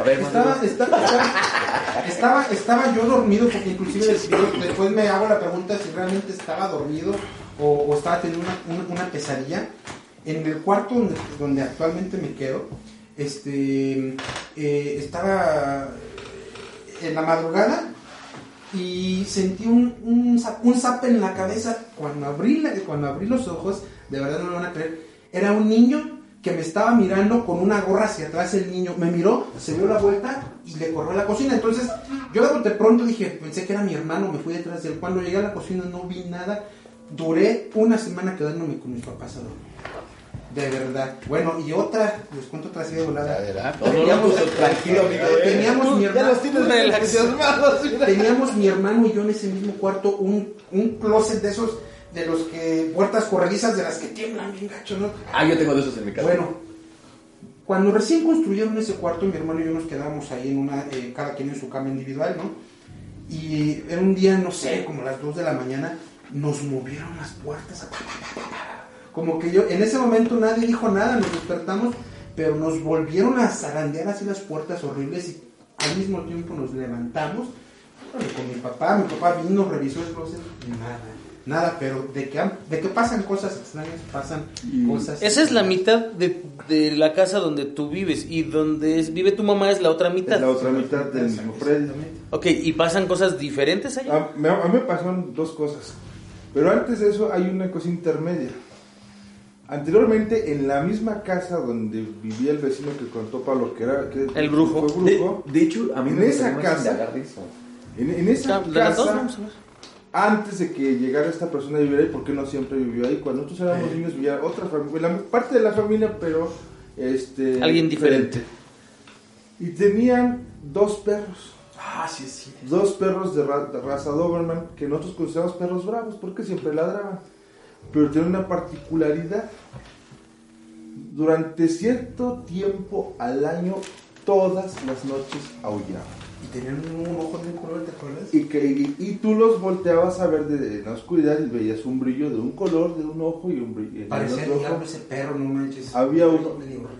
A ver, Estaba, estaba, estaba, estaba, estaba yo dormido porque inclusive después, después me hago la pregunta si realmente estaba dormido o, o estaba teniendo una, una- una pesadilla. En el cuarto donde, donde actualmente me quedo, este, eh, estaba en la madrugada y sentí un, un, un en la cabeza. Cuando abrí, la- cuando abrí los ojos, de verdad no me van a creer, era un niño que me estaba mirando con una gorra hacia atrás el niño. Me miró, se dio la vuelta y le corrió a la cocina. Entonces, yo de pronto dije, pensé que era mi hermano, me fui detrás de él. Cuando llegué a la cocina no vi nada. Duré una semana quedándome con mis papás a. De verdad. Bueno, y otra, les cuento otra así de volada. Teníamos, tranquilo, amigo. teníamos mi Ya hermano, teníamos mi hermano y yo en ese mismo cuarto un, un closet de esos, de los que, puertas corredizas de las que tiemblan bien gacho, ¿no? Ah, yo tengo de esos en mi casa. Bueno, cuando recién construyeron ese cuarto, mi hermano y yo nos quedábamos ahí en una, eh, cada quien en su cama individual, ¿no? Y era un día, no sé, como las 2 de la mañana, nos movieron las puertas. Como que yo, en ese momento nadie dijo nada, nos despertamos, pero nos volvieron a zarandear así las puertas horribles y al mismo tiempo nos levantamos. Bueno, con mi papá, mi papá vino, revisó el closet, nada, nada, pero de que, de que pasan cosas extrañas, pasan cosas. Esa es la mitad de, de la casa donde tú vives y donde es- vive tu mamá es la otra mitad. Es la otra mitad del mismo predio. Ok, ¿y pasan cosas diferentes allá? A, me- a mí me pasaron dos cosas. Pero antes de eso hay una cosa intermedia. Anteriormente, en la misma casa donde vivía el vecino que contó Pablo, que era que El brujo. fue brujo, De, de hecho, a mí En me esa casa- en, en esa de casa, antes de que llegara esta persona a vivir ahí, porque no siempre vivió ahí, cuando nosotros éramos niños vivía otra familia, parte de la familia, pero este Alguien diferente. Y tenían dos perros. Ah, sí, sí. dos perros de, ra- de raza Doberman que nosotros consideramos perros bravos porque siempre ladraban. Pero tienen una particularidad. Durante cierto tiempo al año, todas las noches aullaban. Y tenían un ojo de un color, ¿te acuerdas? Y, que, y, y tú los volteabas a ver de, en la oscuridad y veías un brillo de un color, de un ojo y un brillo. el Parecía ojo. diablo ese perro, no manches. Había uno.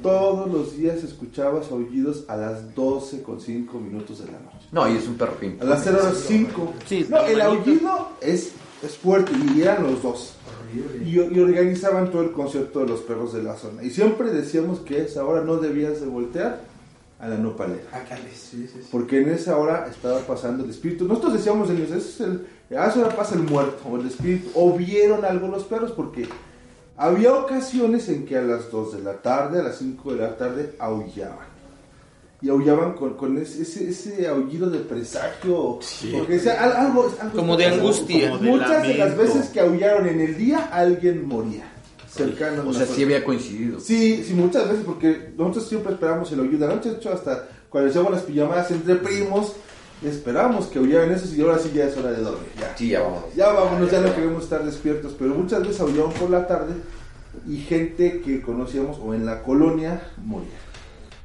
Todos los días escuchabas aullidos a las 12 con 5 minutos de la noche. No, y es un perro pin. A las 0 horas 5. Sí, no, el aullido es, es fuerte y eran los dos. Y, y organizaban todo el concierto de los perros de la zona. Y siempre decíamos que esa hora no debías de voltear a la nopalera. Ves, sí, sí, sí. Porque en esa hora estaba pasando el espíritu. Nosotros decíamos ese es el, a esa hora pasa el muerto o el espíritu. O vieron algo los perros porque había ocasiones en que a las 2 de la tarde, a las 5 de la tarde, aullaban. Y aullaban con, con ese, ese, ese aullido de presagio. Porque decía, "Al- algo, algo Como de pasando". angustia. Como de Muchas de las veces que aullaron en el día, alguien moría. Cercano. a O sea, sí había coincidido. Sí, sí, muchas veces, porque nosotros siempre esperamos el aullido de la noche, de hecho, hasta cuando hacíamos las pijamadas entre primos, esperamos que aullaran esos y ahora sí ya es hora de dormir. Ya, Sí, ya vamos. ya vámonos, ya no queremos estar despiertos, pero muchas veces aullaban por la tarde y gente que conocíamos o en la colonia moría.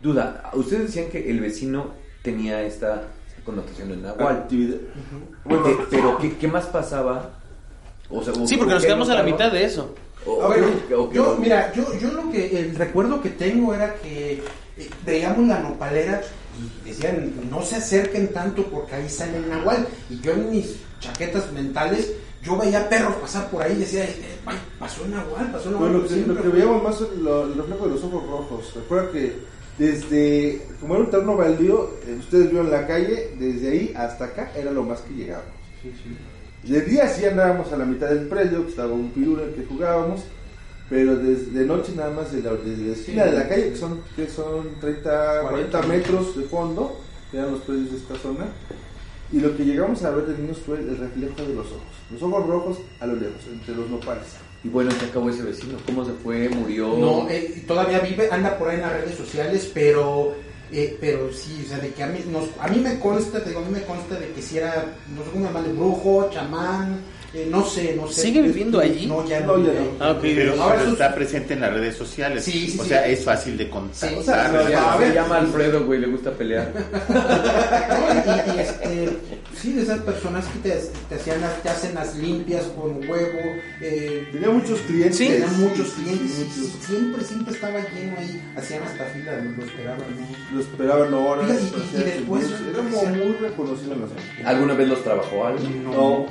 Duda, ustedes decían que el vecino tenía esta connotación en Nahual. Actividad. Bueno, pero ¿qué, qué más pasaba? O sea, Sí, porque nos ¿qué quedamos a la mitad de eso. O- A ver, o- o- yo, mira, yo, yo lo que, el recuerdo que tengo era que eh, veíamos la nopalera y decían, no se acerquen tanto porque ahí sale el nahual. Y yo en mis chaquetas mentales, yo veía perros pasar por ahí y decía, eh, ay, pasó el nahual, pasó el nahual. Bueno, lo que, Siempre lo que veíamos más es lo- el reflejo de los ojos rojos. Recuerda que desde, como era un terreno baldío, eh, ustedes vieron la calle, desde ahí hasta acá era lo más que llegábamos. De día sí andábamos a la mitad del predio, que estaba un pirul en el que jugábamos, pero desde noche nada más de la, desde la esquina de la calle, que son, que son 30, 40 metros de fondo, que eran los predios de esta zona, y lo que llegamos a ver de niños fue el reflejo de los ojos, los ojos rojos a lo lejos, entre los nopales. Y bueno, ¿qué acabó ese vecino? ¿Cómo se fue? ¿Murió? No, eh, todavía vive, anda por ahí en las redes sociales, pero eh, pero sí, o sea, de que a mí, nos, a mí me consta, te digo, a mí me consta de que si era, no sé cómo llamarle, brujo, chamán, eh, no sé, no sé. ¿Sigue viviendo allí? No, ya No, no. ya. Ah, ok. Pero, Ahora pero eso- está presente en las redes sociales. Sí, sí, o sí. sea, es fácil de contactar. Sí, o sea, Se llama- se Alfredo, güey, le gusta pelear. No, y, y, este, sí, de esas personas que te, te hacían las, te hacen las limpias con huevo, eh, Tenía muchos clientes. Sí, tenían muchos clientes, muchos. siempre, siempre estaba lleno ahí, hacían hasta fila, lo esperaban, ¿no? Lo esperaban horas. Y- y- después- Era como muy reconocido en la zona. ¿Alguna vez los trabajó algo? No.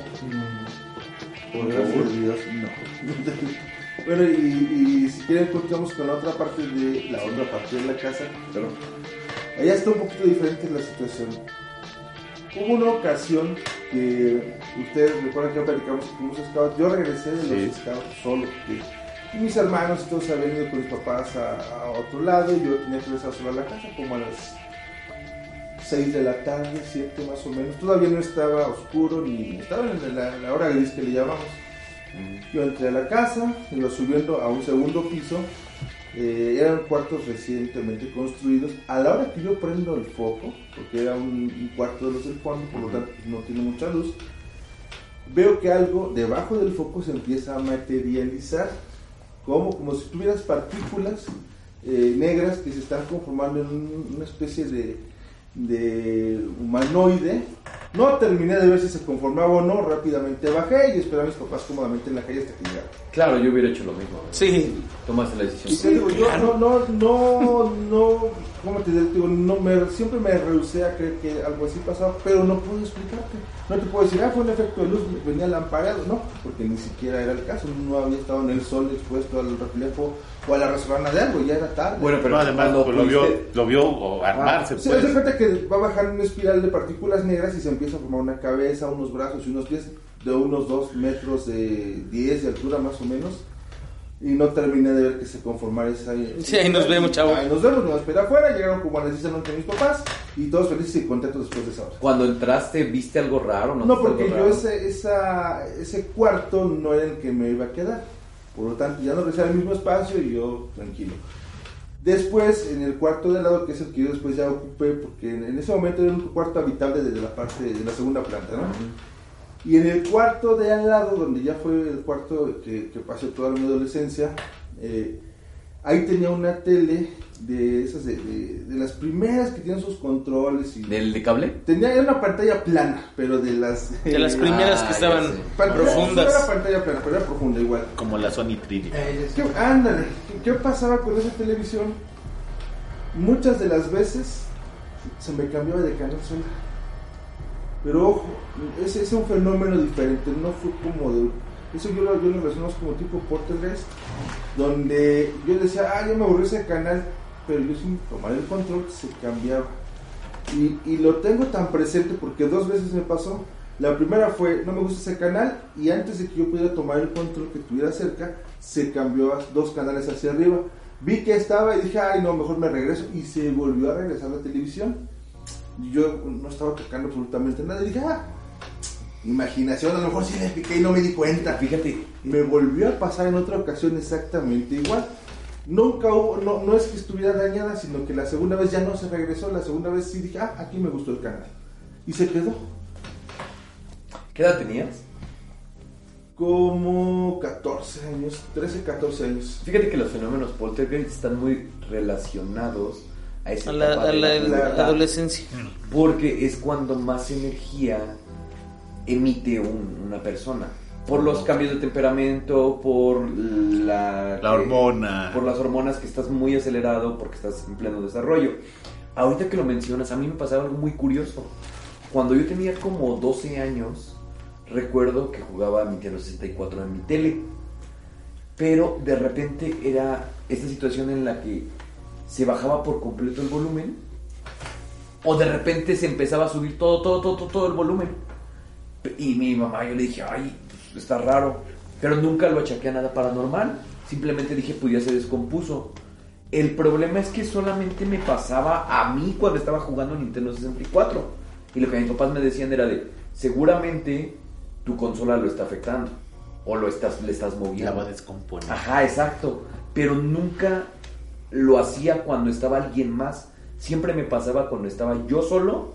Por de Dios, no. bueno, y, y si quieren continuamos con la otra parte de la otra parte de la casa. Pero allá está un poquito diferente la situación. Hubo una ocasión que ustedes recuerdan que platicamos que fuimos scouts. Yo regresé de los Sí. scouts solo. Y mis hermanos y todos habían ido con mis papás a, a otro lado y yo tenía que regresar solo a la casa como a las 6 de la tarde, 7 más o menos. Todavía no estaba oscuro ni estaba en la, la hora gris que le llamamos. Yo entré a la casa, iba subiendo a un segundo piso. Eh, eran cuartos recientemente construidos. A la hora que yo prendo el foco, porque era un, cuarto de los del fondo, por lo tanto no tiene mucha luz, veo que algo debajo del foco se empieza a materializar, como, como si tuvieras partículas eh, negras que se están conformando en un- una especie de, de humanoide. No terminé de ver si se conformaba o no, rápidamente bajé y esperé a mis papás cómodamente en la calle hasta que llegaron. Claro, yo hubiera hecho lo mismo. Sí, Tomaste la decisión. te digo, yo no, no, no, no, ¿cómo te digo? No, me, siempre me rehusé a creer que algo así pasaba, pero no puedo explicarte. No te puedo decir, ah, fue un efecto de luz, venía lampareado. No, porque ni siquiera era el caso. No había estado en el sol expuesto al reflejo o a la resolana de algo, ya era tarde. Bueno, pero además pues, lo, vio, lo vio o armarse, Ah, pues. haz de cuenta que va a bajar una espiral de partículas negras y se empieza a formar una cabeza, unos brazos y unos pies de unos 2 metros de 10 de altura más o menos. Y no terminé de ver que se conformara esa... Sí, ahí nos vemos, chavo. Ahí nos vemos, nos esperé afuera, llegaron como a las 10 de la noche mis papás y todos felices y contentos después de esa hora. Cuando entraste, ¿viste algo raro? No, ¿Notaste porque yo ese, esa, ese cuarto no era el que me iba a quedar. Por lo tanto, ya no regresé al mismo espacio y yo tranquilo. Después, en el cuarto de al lado, que es el que yo después ya ocupé, porque en, en ese momento era un cuarto habitable desde la parte de la segunda planta, ¿no? Y en el cuarto de al lado, donde ya fue el cuarto que, que pasé toda mi adolescencia, eh, ahí tenía una tele de esas, de, de- de las primeras que tienen sus controles y... ¿Del de cable? Tenía era una pantalla plana, pero de las... de las eh, primeras Ah, que ya estaban pantalla- No era profundas. pantalla plana, pero era profunda igual. Como la Sony 3D. Eh, ¿Qué, ándale, ¿qué, qué pasaba con esa televisión? Muchas de las veces se me cambiaba de canal sola. Pero ojo, ese es un fenómeno diferente, no fue como de... Eso yo lo, yo lo relaciono como tipo Portergeist, donde yo decía, ah, yo me aburrí ese canal, pero yo sin tomar el control se cambiaba. Y, y lo tengo tan presente porque dos veces me pasó. La primera fue, no me gusta ese canal, y antes de que yo pudiera tomar el control que estuviera cerca, se cambió a dos canales hacia arriba. Vi que estaba y dije, ay, no, mejor me regreso, y se volvió a regresar la televisión. Y Yo no estaba tocando absolutamente nada, y dije, ah, imaginación, a lo mejor sí le piqué y no me di cuenta. Fíjate, Me volvió a pasar en otra ocasión exactamente igual. Nunca hubo, no, no es que estuviera dañada, sino que la segunda vez ya no se regresó. La segunda vez sí dije, ah, aquí me gustó el canal. Y se quedó. ¿qué edad tenías? Como 14 años, 13, 14 años. Fíjate que los fenómenos poltergeist están muy relacionados a esa A la, etapa a de la- la la pubertad, adolescencia. porque es cuando más energía emite un- una persona. Por los cambios de temperamento, por la, La hormona. por las hormonas que estás muy acelerado porque estás en pleno desarrollo. Ahorita que lo mencionas, a mí me pasaba algo muy curioso. Cuando yo tenía como 12 años, recuerdo que jugaba Nintendo 64 en mi tele. Pero de repente era esta situación en la que se bajaba por completo el volumen. O de repente se empezaba a subir todo, todo, todo, todo, todo el volumen. Y mi mamá, yo le dije, ay, está raro. Pero nunca lo achaqué a nada paranormal. Simplemente dije, pues ya se descompuso. El problema es que solamente me pasaba a mí cuando estaba jugando Nintendo 64. Y lo que mis papás me decían era de, seguramente tu consola lo está afectando. O lo estás, le estás La moviendo. va a descomponer. Ajá, exacto. Pero nunca lo hacía cuando estaba alguien más. Siempre me pasaba cuando estaba yo solo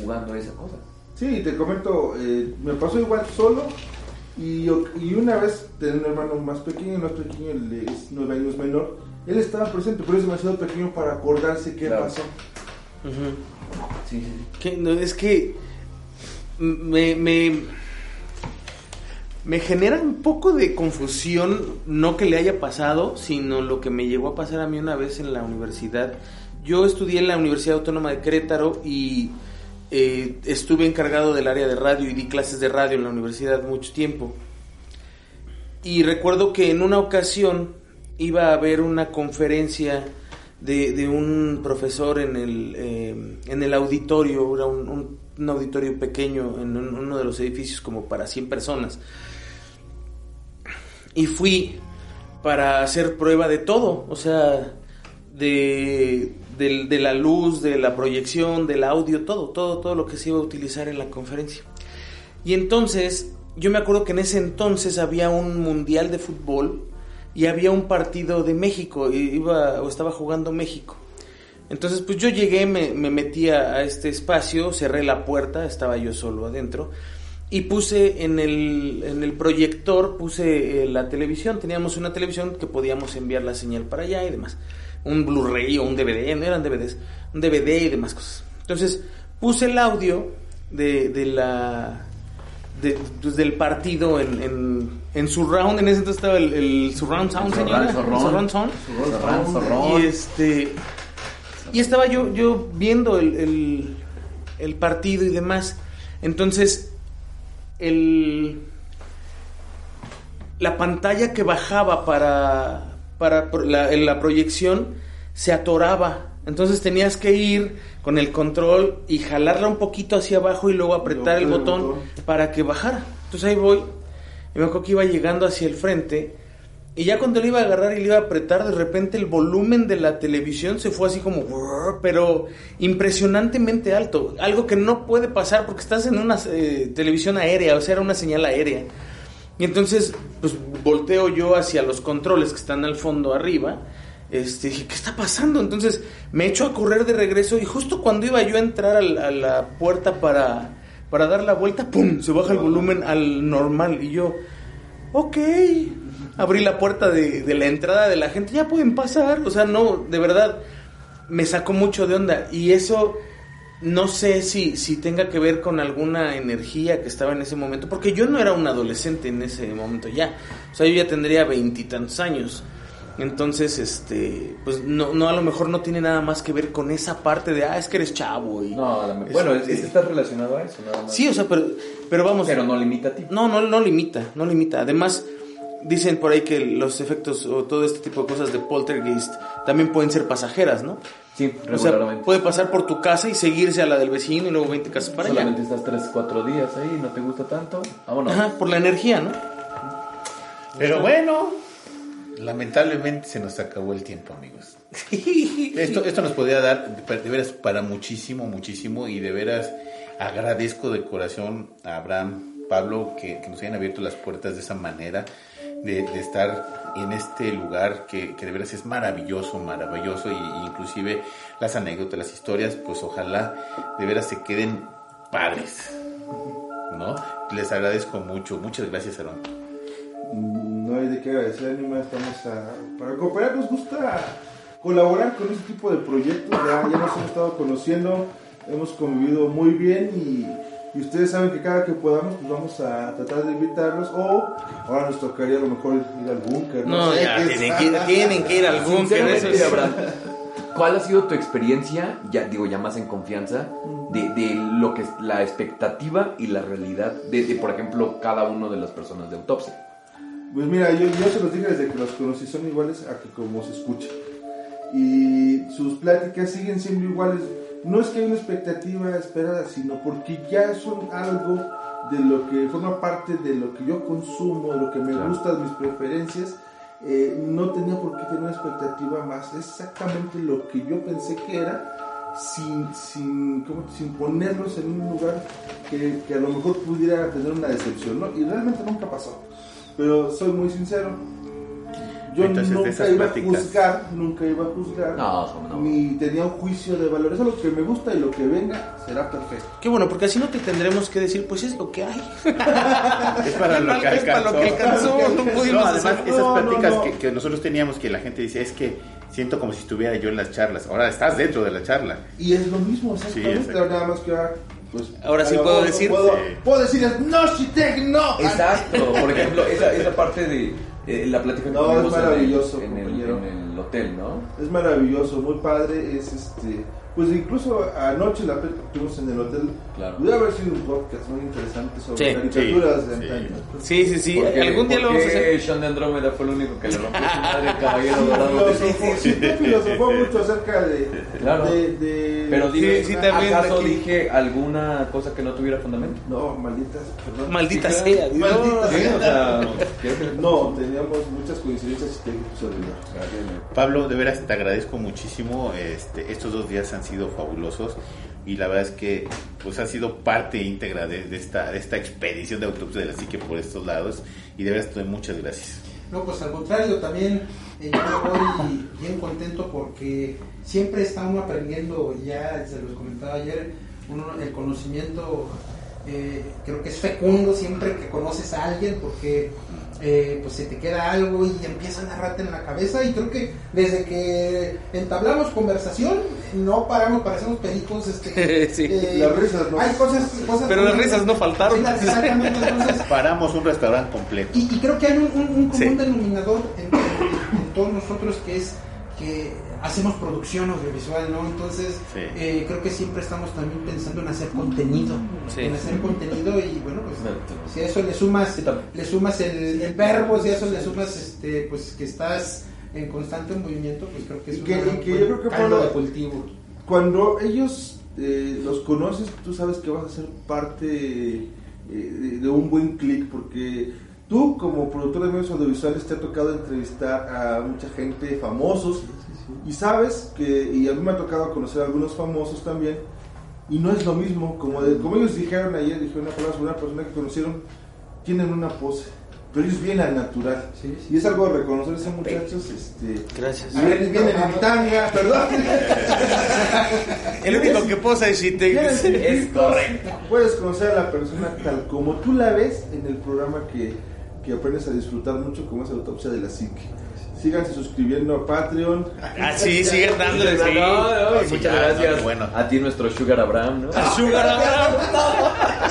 jugando esa cosa. Sí, te comento, eh, me pasó igual solo. Y, yo- y una vez tenía un hermano más pequeño, el más pequeño él es nueve años menor. Él estaba presente, pero es demasiado pequeño para acordarse qué Claro. pasó. Ujú. Sí, sí, sí. Que, no, es que me, me, me genera un poco de confusión, no que le haya pasado, sino lo que me llegó a pasar a mí una vez en la universidad. Yo estudié en la Universidad Autónoma de Querétaro y eh, estuve encargado del área de radio y di clases de radio en la universidad mucho tiempo. Y recuerdo que en una ocasión iba a haber una conferencia de, un profesor en el, eh, en el auditorio, era un, auditorio pequeño en un- uno de los edificios como para 100 personas. Y fui para hacer prueba de todo, o sea, de, de la luz, de la proyección, del audio, todo, todo, todo lo que se iba a utilizar en la conferencia. Y entonces, yo me acuerdo que en ese entonces había un mundial de fútbol y había un partido de México, iba o estaba jugando México. Entonces, pues yo llegué, me, me metí a, este espacio, cerré la puerta, estaba yo solo adentro, y puse en el, en proyector, puse eh, la televisión, teníamos una televisión que podíamos enviar la señal para allá y demás. Un Blu-ray o un DVD, no eran DVDs, un DVD y demás cosas. Entonces, puse el audio de, de la de- pues, del partido en, en, en surround, en ese entonces estaba el, el surround sound, señora, surround. surround sound. Y este y estaba yo yo viendo el, el, el partido y demás. Entonces el la pantalla que bajaba para para la, proyección se atoraba. Entonces tenías que ir con el control y jalarla un poquito hacia abajo y luego apretar el botón para que bajara. Entonces ahí voy. Y me acuerdo que iba llegando hacia el frente. Y ya cuando le iba a agarrar y le iba a apretar, de repente el volumen de la televisión se fue así como, pero impresionantemente alto. Algo que no puede pasar porque estás en una eh, televisión aérea, o sea, era una señal aérea. Y entonces, pues volteo yo hacia los controles que están al fondo arriba. Este, dije, ¿qué está pasando? Entonces me echo a correr de regreso y justo cuando iba yo a entrar al- a la puerta para, para dar la vuelta, ¡pum! Se baja el volumen al normal. Y yo, ok. Abrí la puerta de, de la entrada de la gente, ya pueden pasar. O sea, no, de verdad, me sacó mucho de onda. Y eso no sé si, si tenga que ver con alguna energía que estaba en ese momento, porque yo no era un adolescente en ese momento ya. O sea, yo ya tendría veintitantos años. Entonces, este, pues no, no, a lo mejor no tiene nada más que ver con esa parte de, ah, es que eres chavo. Y, No, a la- Es- bueno, es, es- está relacionado a eso, nada más. Sí, o sea, pero, pero vamos. pero no limitativo. No, no, no limita, no limita. Además, dicen por ahí que los efectos o todo este tipo de cosas de poltergeist también pueden ser pasajeras, ¿no? Sí, O sea, regularmente. puede pasar por tu casa y seguirse a la del vecino y luego 20 casas para Solamente allá. estás 3, 4 días ahí, no te gusta tanto. Vámonos. Ajá, por la energía, ¿no? Pero bueno, lamentablemente se nos acabó el tiempo, amigos. Esto, esto nos podría dar, de de veras, para muchísimo, muchísimo, y de veras agradezco de corazón a Abraham, Pablo, que, que nos hayan abierto las puertas de esa manera, de, estar en este lugar que, que de veras es maravilloso, maravilloso, y inclusive las anécdotas, las historias, pues ojalá de veras se queden padres, ¿no? Les agradezco mucho, muchas gracias, Aaron. No hay de qué agradecer, Anima. Estamos a, para cooperar. Nos gusta colaborar con este tipo de proyectos. Ya, ya nos hemos estado conociendo, hemos convivido muy bien y, y ustedes saben que cada que podamos, pues vamos a tratar de invitarlos. O ahora nos tocaría a lo mejor ir al búnker. No, sé, ya, tienen que, ir, tienen que ir al búnker. Eso es- ¿cuál ha sido tu experiencia, ya digo, ya más en confianza, de, de lo que es la expectativa y la realidad de, de, por ejemplo, cada uno de las personas de autopsia? Pues mira, yo, yo se los dije desde que los conocí, son iguales a que como se escucha. Y sus pláticas siguen siendo iguales. No es que hay una expectativa esperada, sino porque ya son algo de lo que forma parte de lo que yo consumo, de lo que me Claro. gusta, de mis preferencias. Eh, no tenía por qué tener una expectativa más. Es exactamente lo que yo pensé que era, sin, sin, sin ponerlos en un lugar que, que a lo mejor pudiera tener una decepción. ¿no? Y realmente nunca pasó. Pero soy muy sincero. Yo Entonces, de nunca esas iba pláticas. a juzgar, nunca iba a juzgar, No, no, no. ni tenía un juicio de valor. Eso es lo que me gusta y lo que venga será perfecto. Qué bueno, porque así no te tendremos que decir, pues es lo que hay. Es para lo que Es para alcanzó. lo que alcanzó, no pudimos No, además, hacer- esas No, no, pláticas no. Que, que nosotros teníamos que la gente dice es que siento como si estuviera yo en las charlas. Ahora estás dentro de la charla. Y es lo mismo, exactamente. exacto. nada más que ahora, pues, Ahora sí puedo decir. Puedo, Sí. puedo decir, no, Shitek, no. Exacto, por ejemplo, esa, esa parte de eh, la plática que No, es tuvimos en el- maravilloso, en el, en el hotel, ¿no? Es maravilloso, muy padre, es este... Pues incluso anoche la que tuvimos en el hotel, Claro. pudiera haber sido un podcast muy interesante sobre Sí, caricaturas sí, de sí. antaño. Sí, sí, sí. Porque- Algún día lo vamos a hacer. Sean de Andrómeda fue el único que le rompió su madre al caballero dorado. de- Filosofó, siempre filosofó mucho acerca de... Claro. de, de- Pero dime, Sí, sí, también ¿acaso aquí- dije alguna cosa que no tuviera fundamento? No, malditas, perdón. Maldita Sí, sea. claro. Maldita Sí, sea. o sea, No, teníamos muchas coincidencias y técnicos olvidó. Pablo, de veras te agradezco muchísimo. Este, estos dos días han sido fabulosos y la verdad es que pues ha sido parte íntegra de, de esta, de esta expedición de autopsia de la psique por estos lados y de veras te doy muchas gracias. No, pues al contrario, también eh, yo voy bien contento porque siempre uno aprendiendo, ya se los comentaba ayer, uno, el conocimiento eh, creo que es fecundo siempre que conoces a alguien porque eh, pues se te queda algo y empieza a narrarte en la cabeza y creo que desde que entablamos conversación no paramos, parecemos pericos. Este, Sí. Las risas, ¿no? Hay cosas, cosas Pero las risas no faltaron. Exactamente, entonces Paramos un restaurante completo. y, y creo que hay un, un- un común Sí. denominador en, en- en todos nosotros que es que hacemos producción audiovisual, ¿no? Entonces, Sí. eh, creo que siempre estamos también pensando en hacer contenido, Sí. en hacer contenido y bueno, pues Exacto. si a eso le sumas, le sumas el, el verbo, si a eso le sumas, este, pues que estás en constante movimiento, pues creo que es Y que- una y que buen yo creo que caldo Pablo- de cultivo. Cuando ellos eh, los conoces, tú sabes que vas a ser parte eh, de, de un buen clic, porque tú como productor de medios audiovisuales te ha tocado entrevistar a mucha gente, famosos, y sabes que, y a mí me ha tocado conocer a algunos famosos también, y no es lo mismo, como, de- como ellos dijeron ayer, dijeron una palabra sobre una persona que conocieron, tienen una pose, pero ellos vienen al natural, Sí, sí. y es algo de reconocer a esos muchachos, este... Gracias. Vienen, vienen en tanga, perdón. El único que posa es. Quieres sentir Es cosas, correcto. Puedes conocer a la persona tal como tú la ves en el programa que, que aprendes a disfrutar mucho, como es Autopsia de la Psique. Síganse suscribiendo a Patreon. Ah, sí, sigan dándole. Sí. No, no, y Sí, muchas ya, gracias no, bueno. a ti, nuestro Sugar Abraham, ¿no? A Sugar Abraham.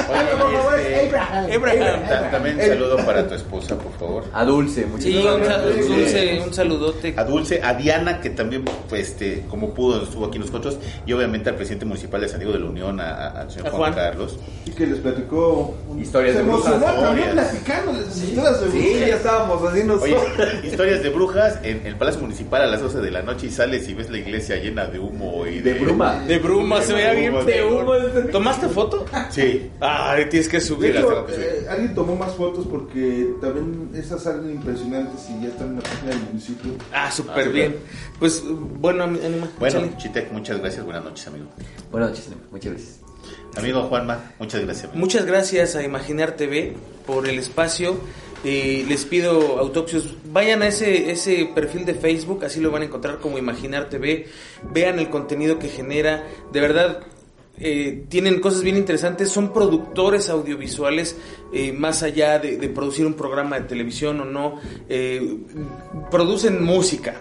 Oye, Abraham. ta- también un saludo para tu esposa, por favor. A Dulce, muchas Sí, un, gracias. Sí. dulce, un saludote. A Dulce, a Diana, que también, pues, este, como pudo, estuvo aquí nosotros, y obviamente al presidente municipal de San Diego de la Unión, a- a- al señor A Juan, Juan. Carlos. Y que les platicó un- Historias se de brujas. emocionó también platicándoles sus historias de Sí, brujas. ya estábamos así Oye, nosotros. historias de brujas en el Palacio Municipal a las 12 de la noche y sales y ves la iglesia llena de humo y de, De bruma. De bruma, se veía bien De humo. ¿Tomaste foto? Sí. Ay, tienes que subir. las hecho, tengo que subir. eh, alguien tomó más fotos porque también esas salen impresionantes y ya están en la página del municipio. Ah, súper Ah, bien. Pues, bueno, Anima. Bueno. Chitek, muchas gracias. Buenas noches, amigo. Buenas noches, Anima. muchas gracias. Amigo Juanma, muchas gracias. Muchas gracias a Imaginar TV por el espacio. Eh, les pido autopsios, vayan a ese, ese perfil de Facebook, así lo van a encontrar como Imaginar TV. Vean el contenido que genera. De verdad, eh, tienen cosas bien interesantes. Son productores audiovisuales, eh, más allá de, de producir un programa de televisión o no. eh, producen música.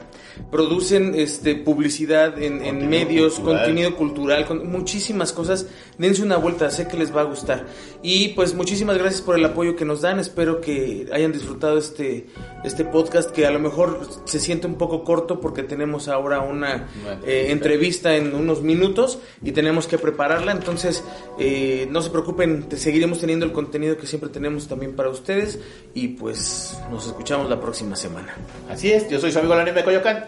Producen este publicidad en, medios, cultural. contenido cultural, con muchísimas cosas. Dense una vuelta, sé que les va a gustar. Y pues muchísimas gracias por el apoyo que nos dan. Espero que hayan disfrutado este, este podcast que a lo mejor se siente un poco corto porque tenemos ahora una eh, entrevista en unos minutos y tenemos que prepararla. Entonces, eh, no se preocupen, te seguiremos teniendo el contenido que siempre tenemos también para ustedes. Y pues nos escuchamos la próxima semana. Así es, yo soy su amigo la de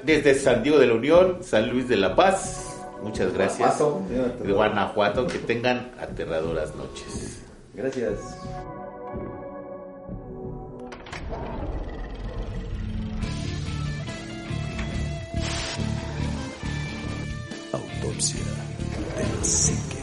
Desde San Diego de la Unión, San Luis de la Paz. Muchas gracias. Guanajuato. De Guanajuato, que tengan aterradoras noches. Gracias. Autopsia de la psique.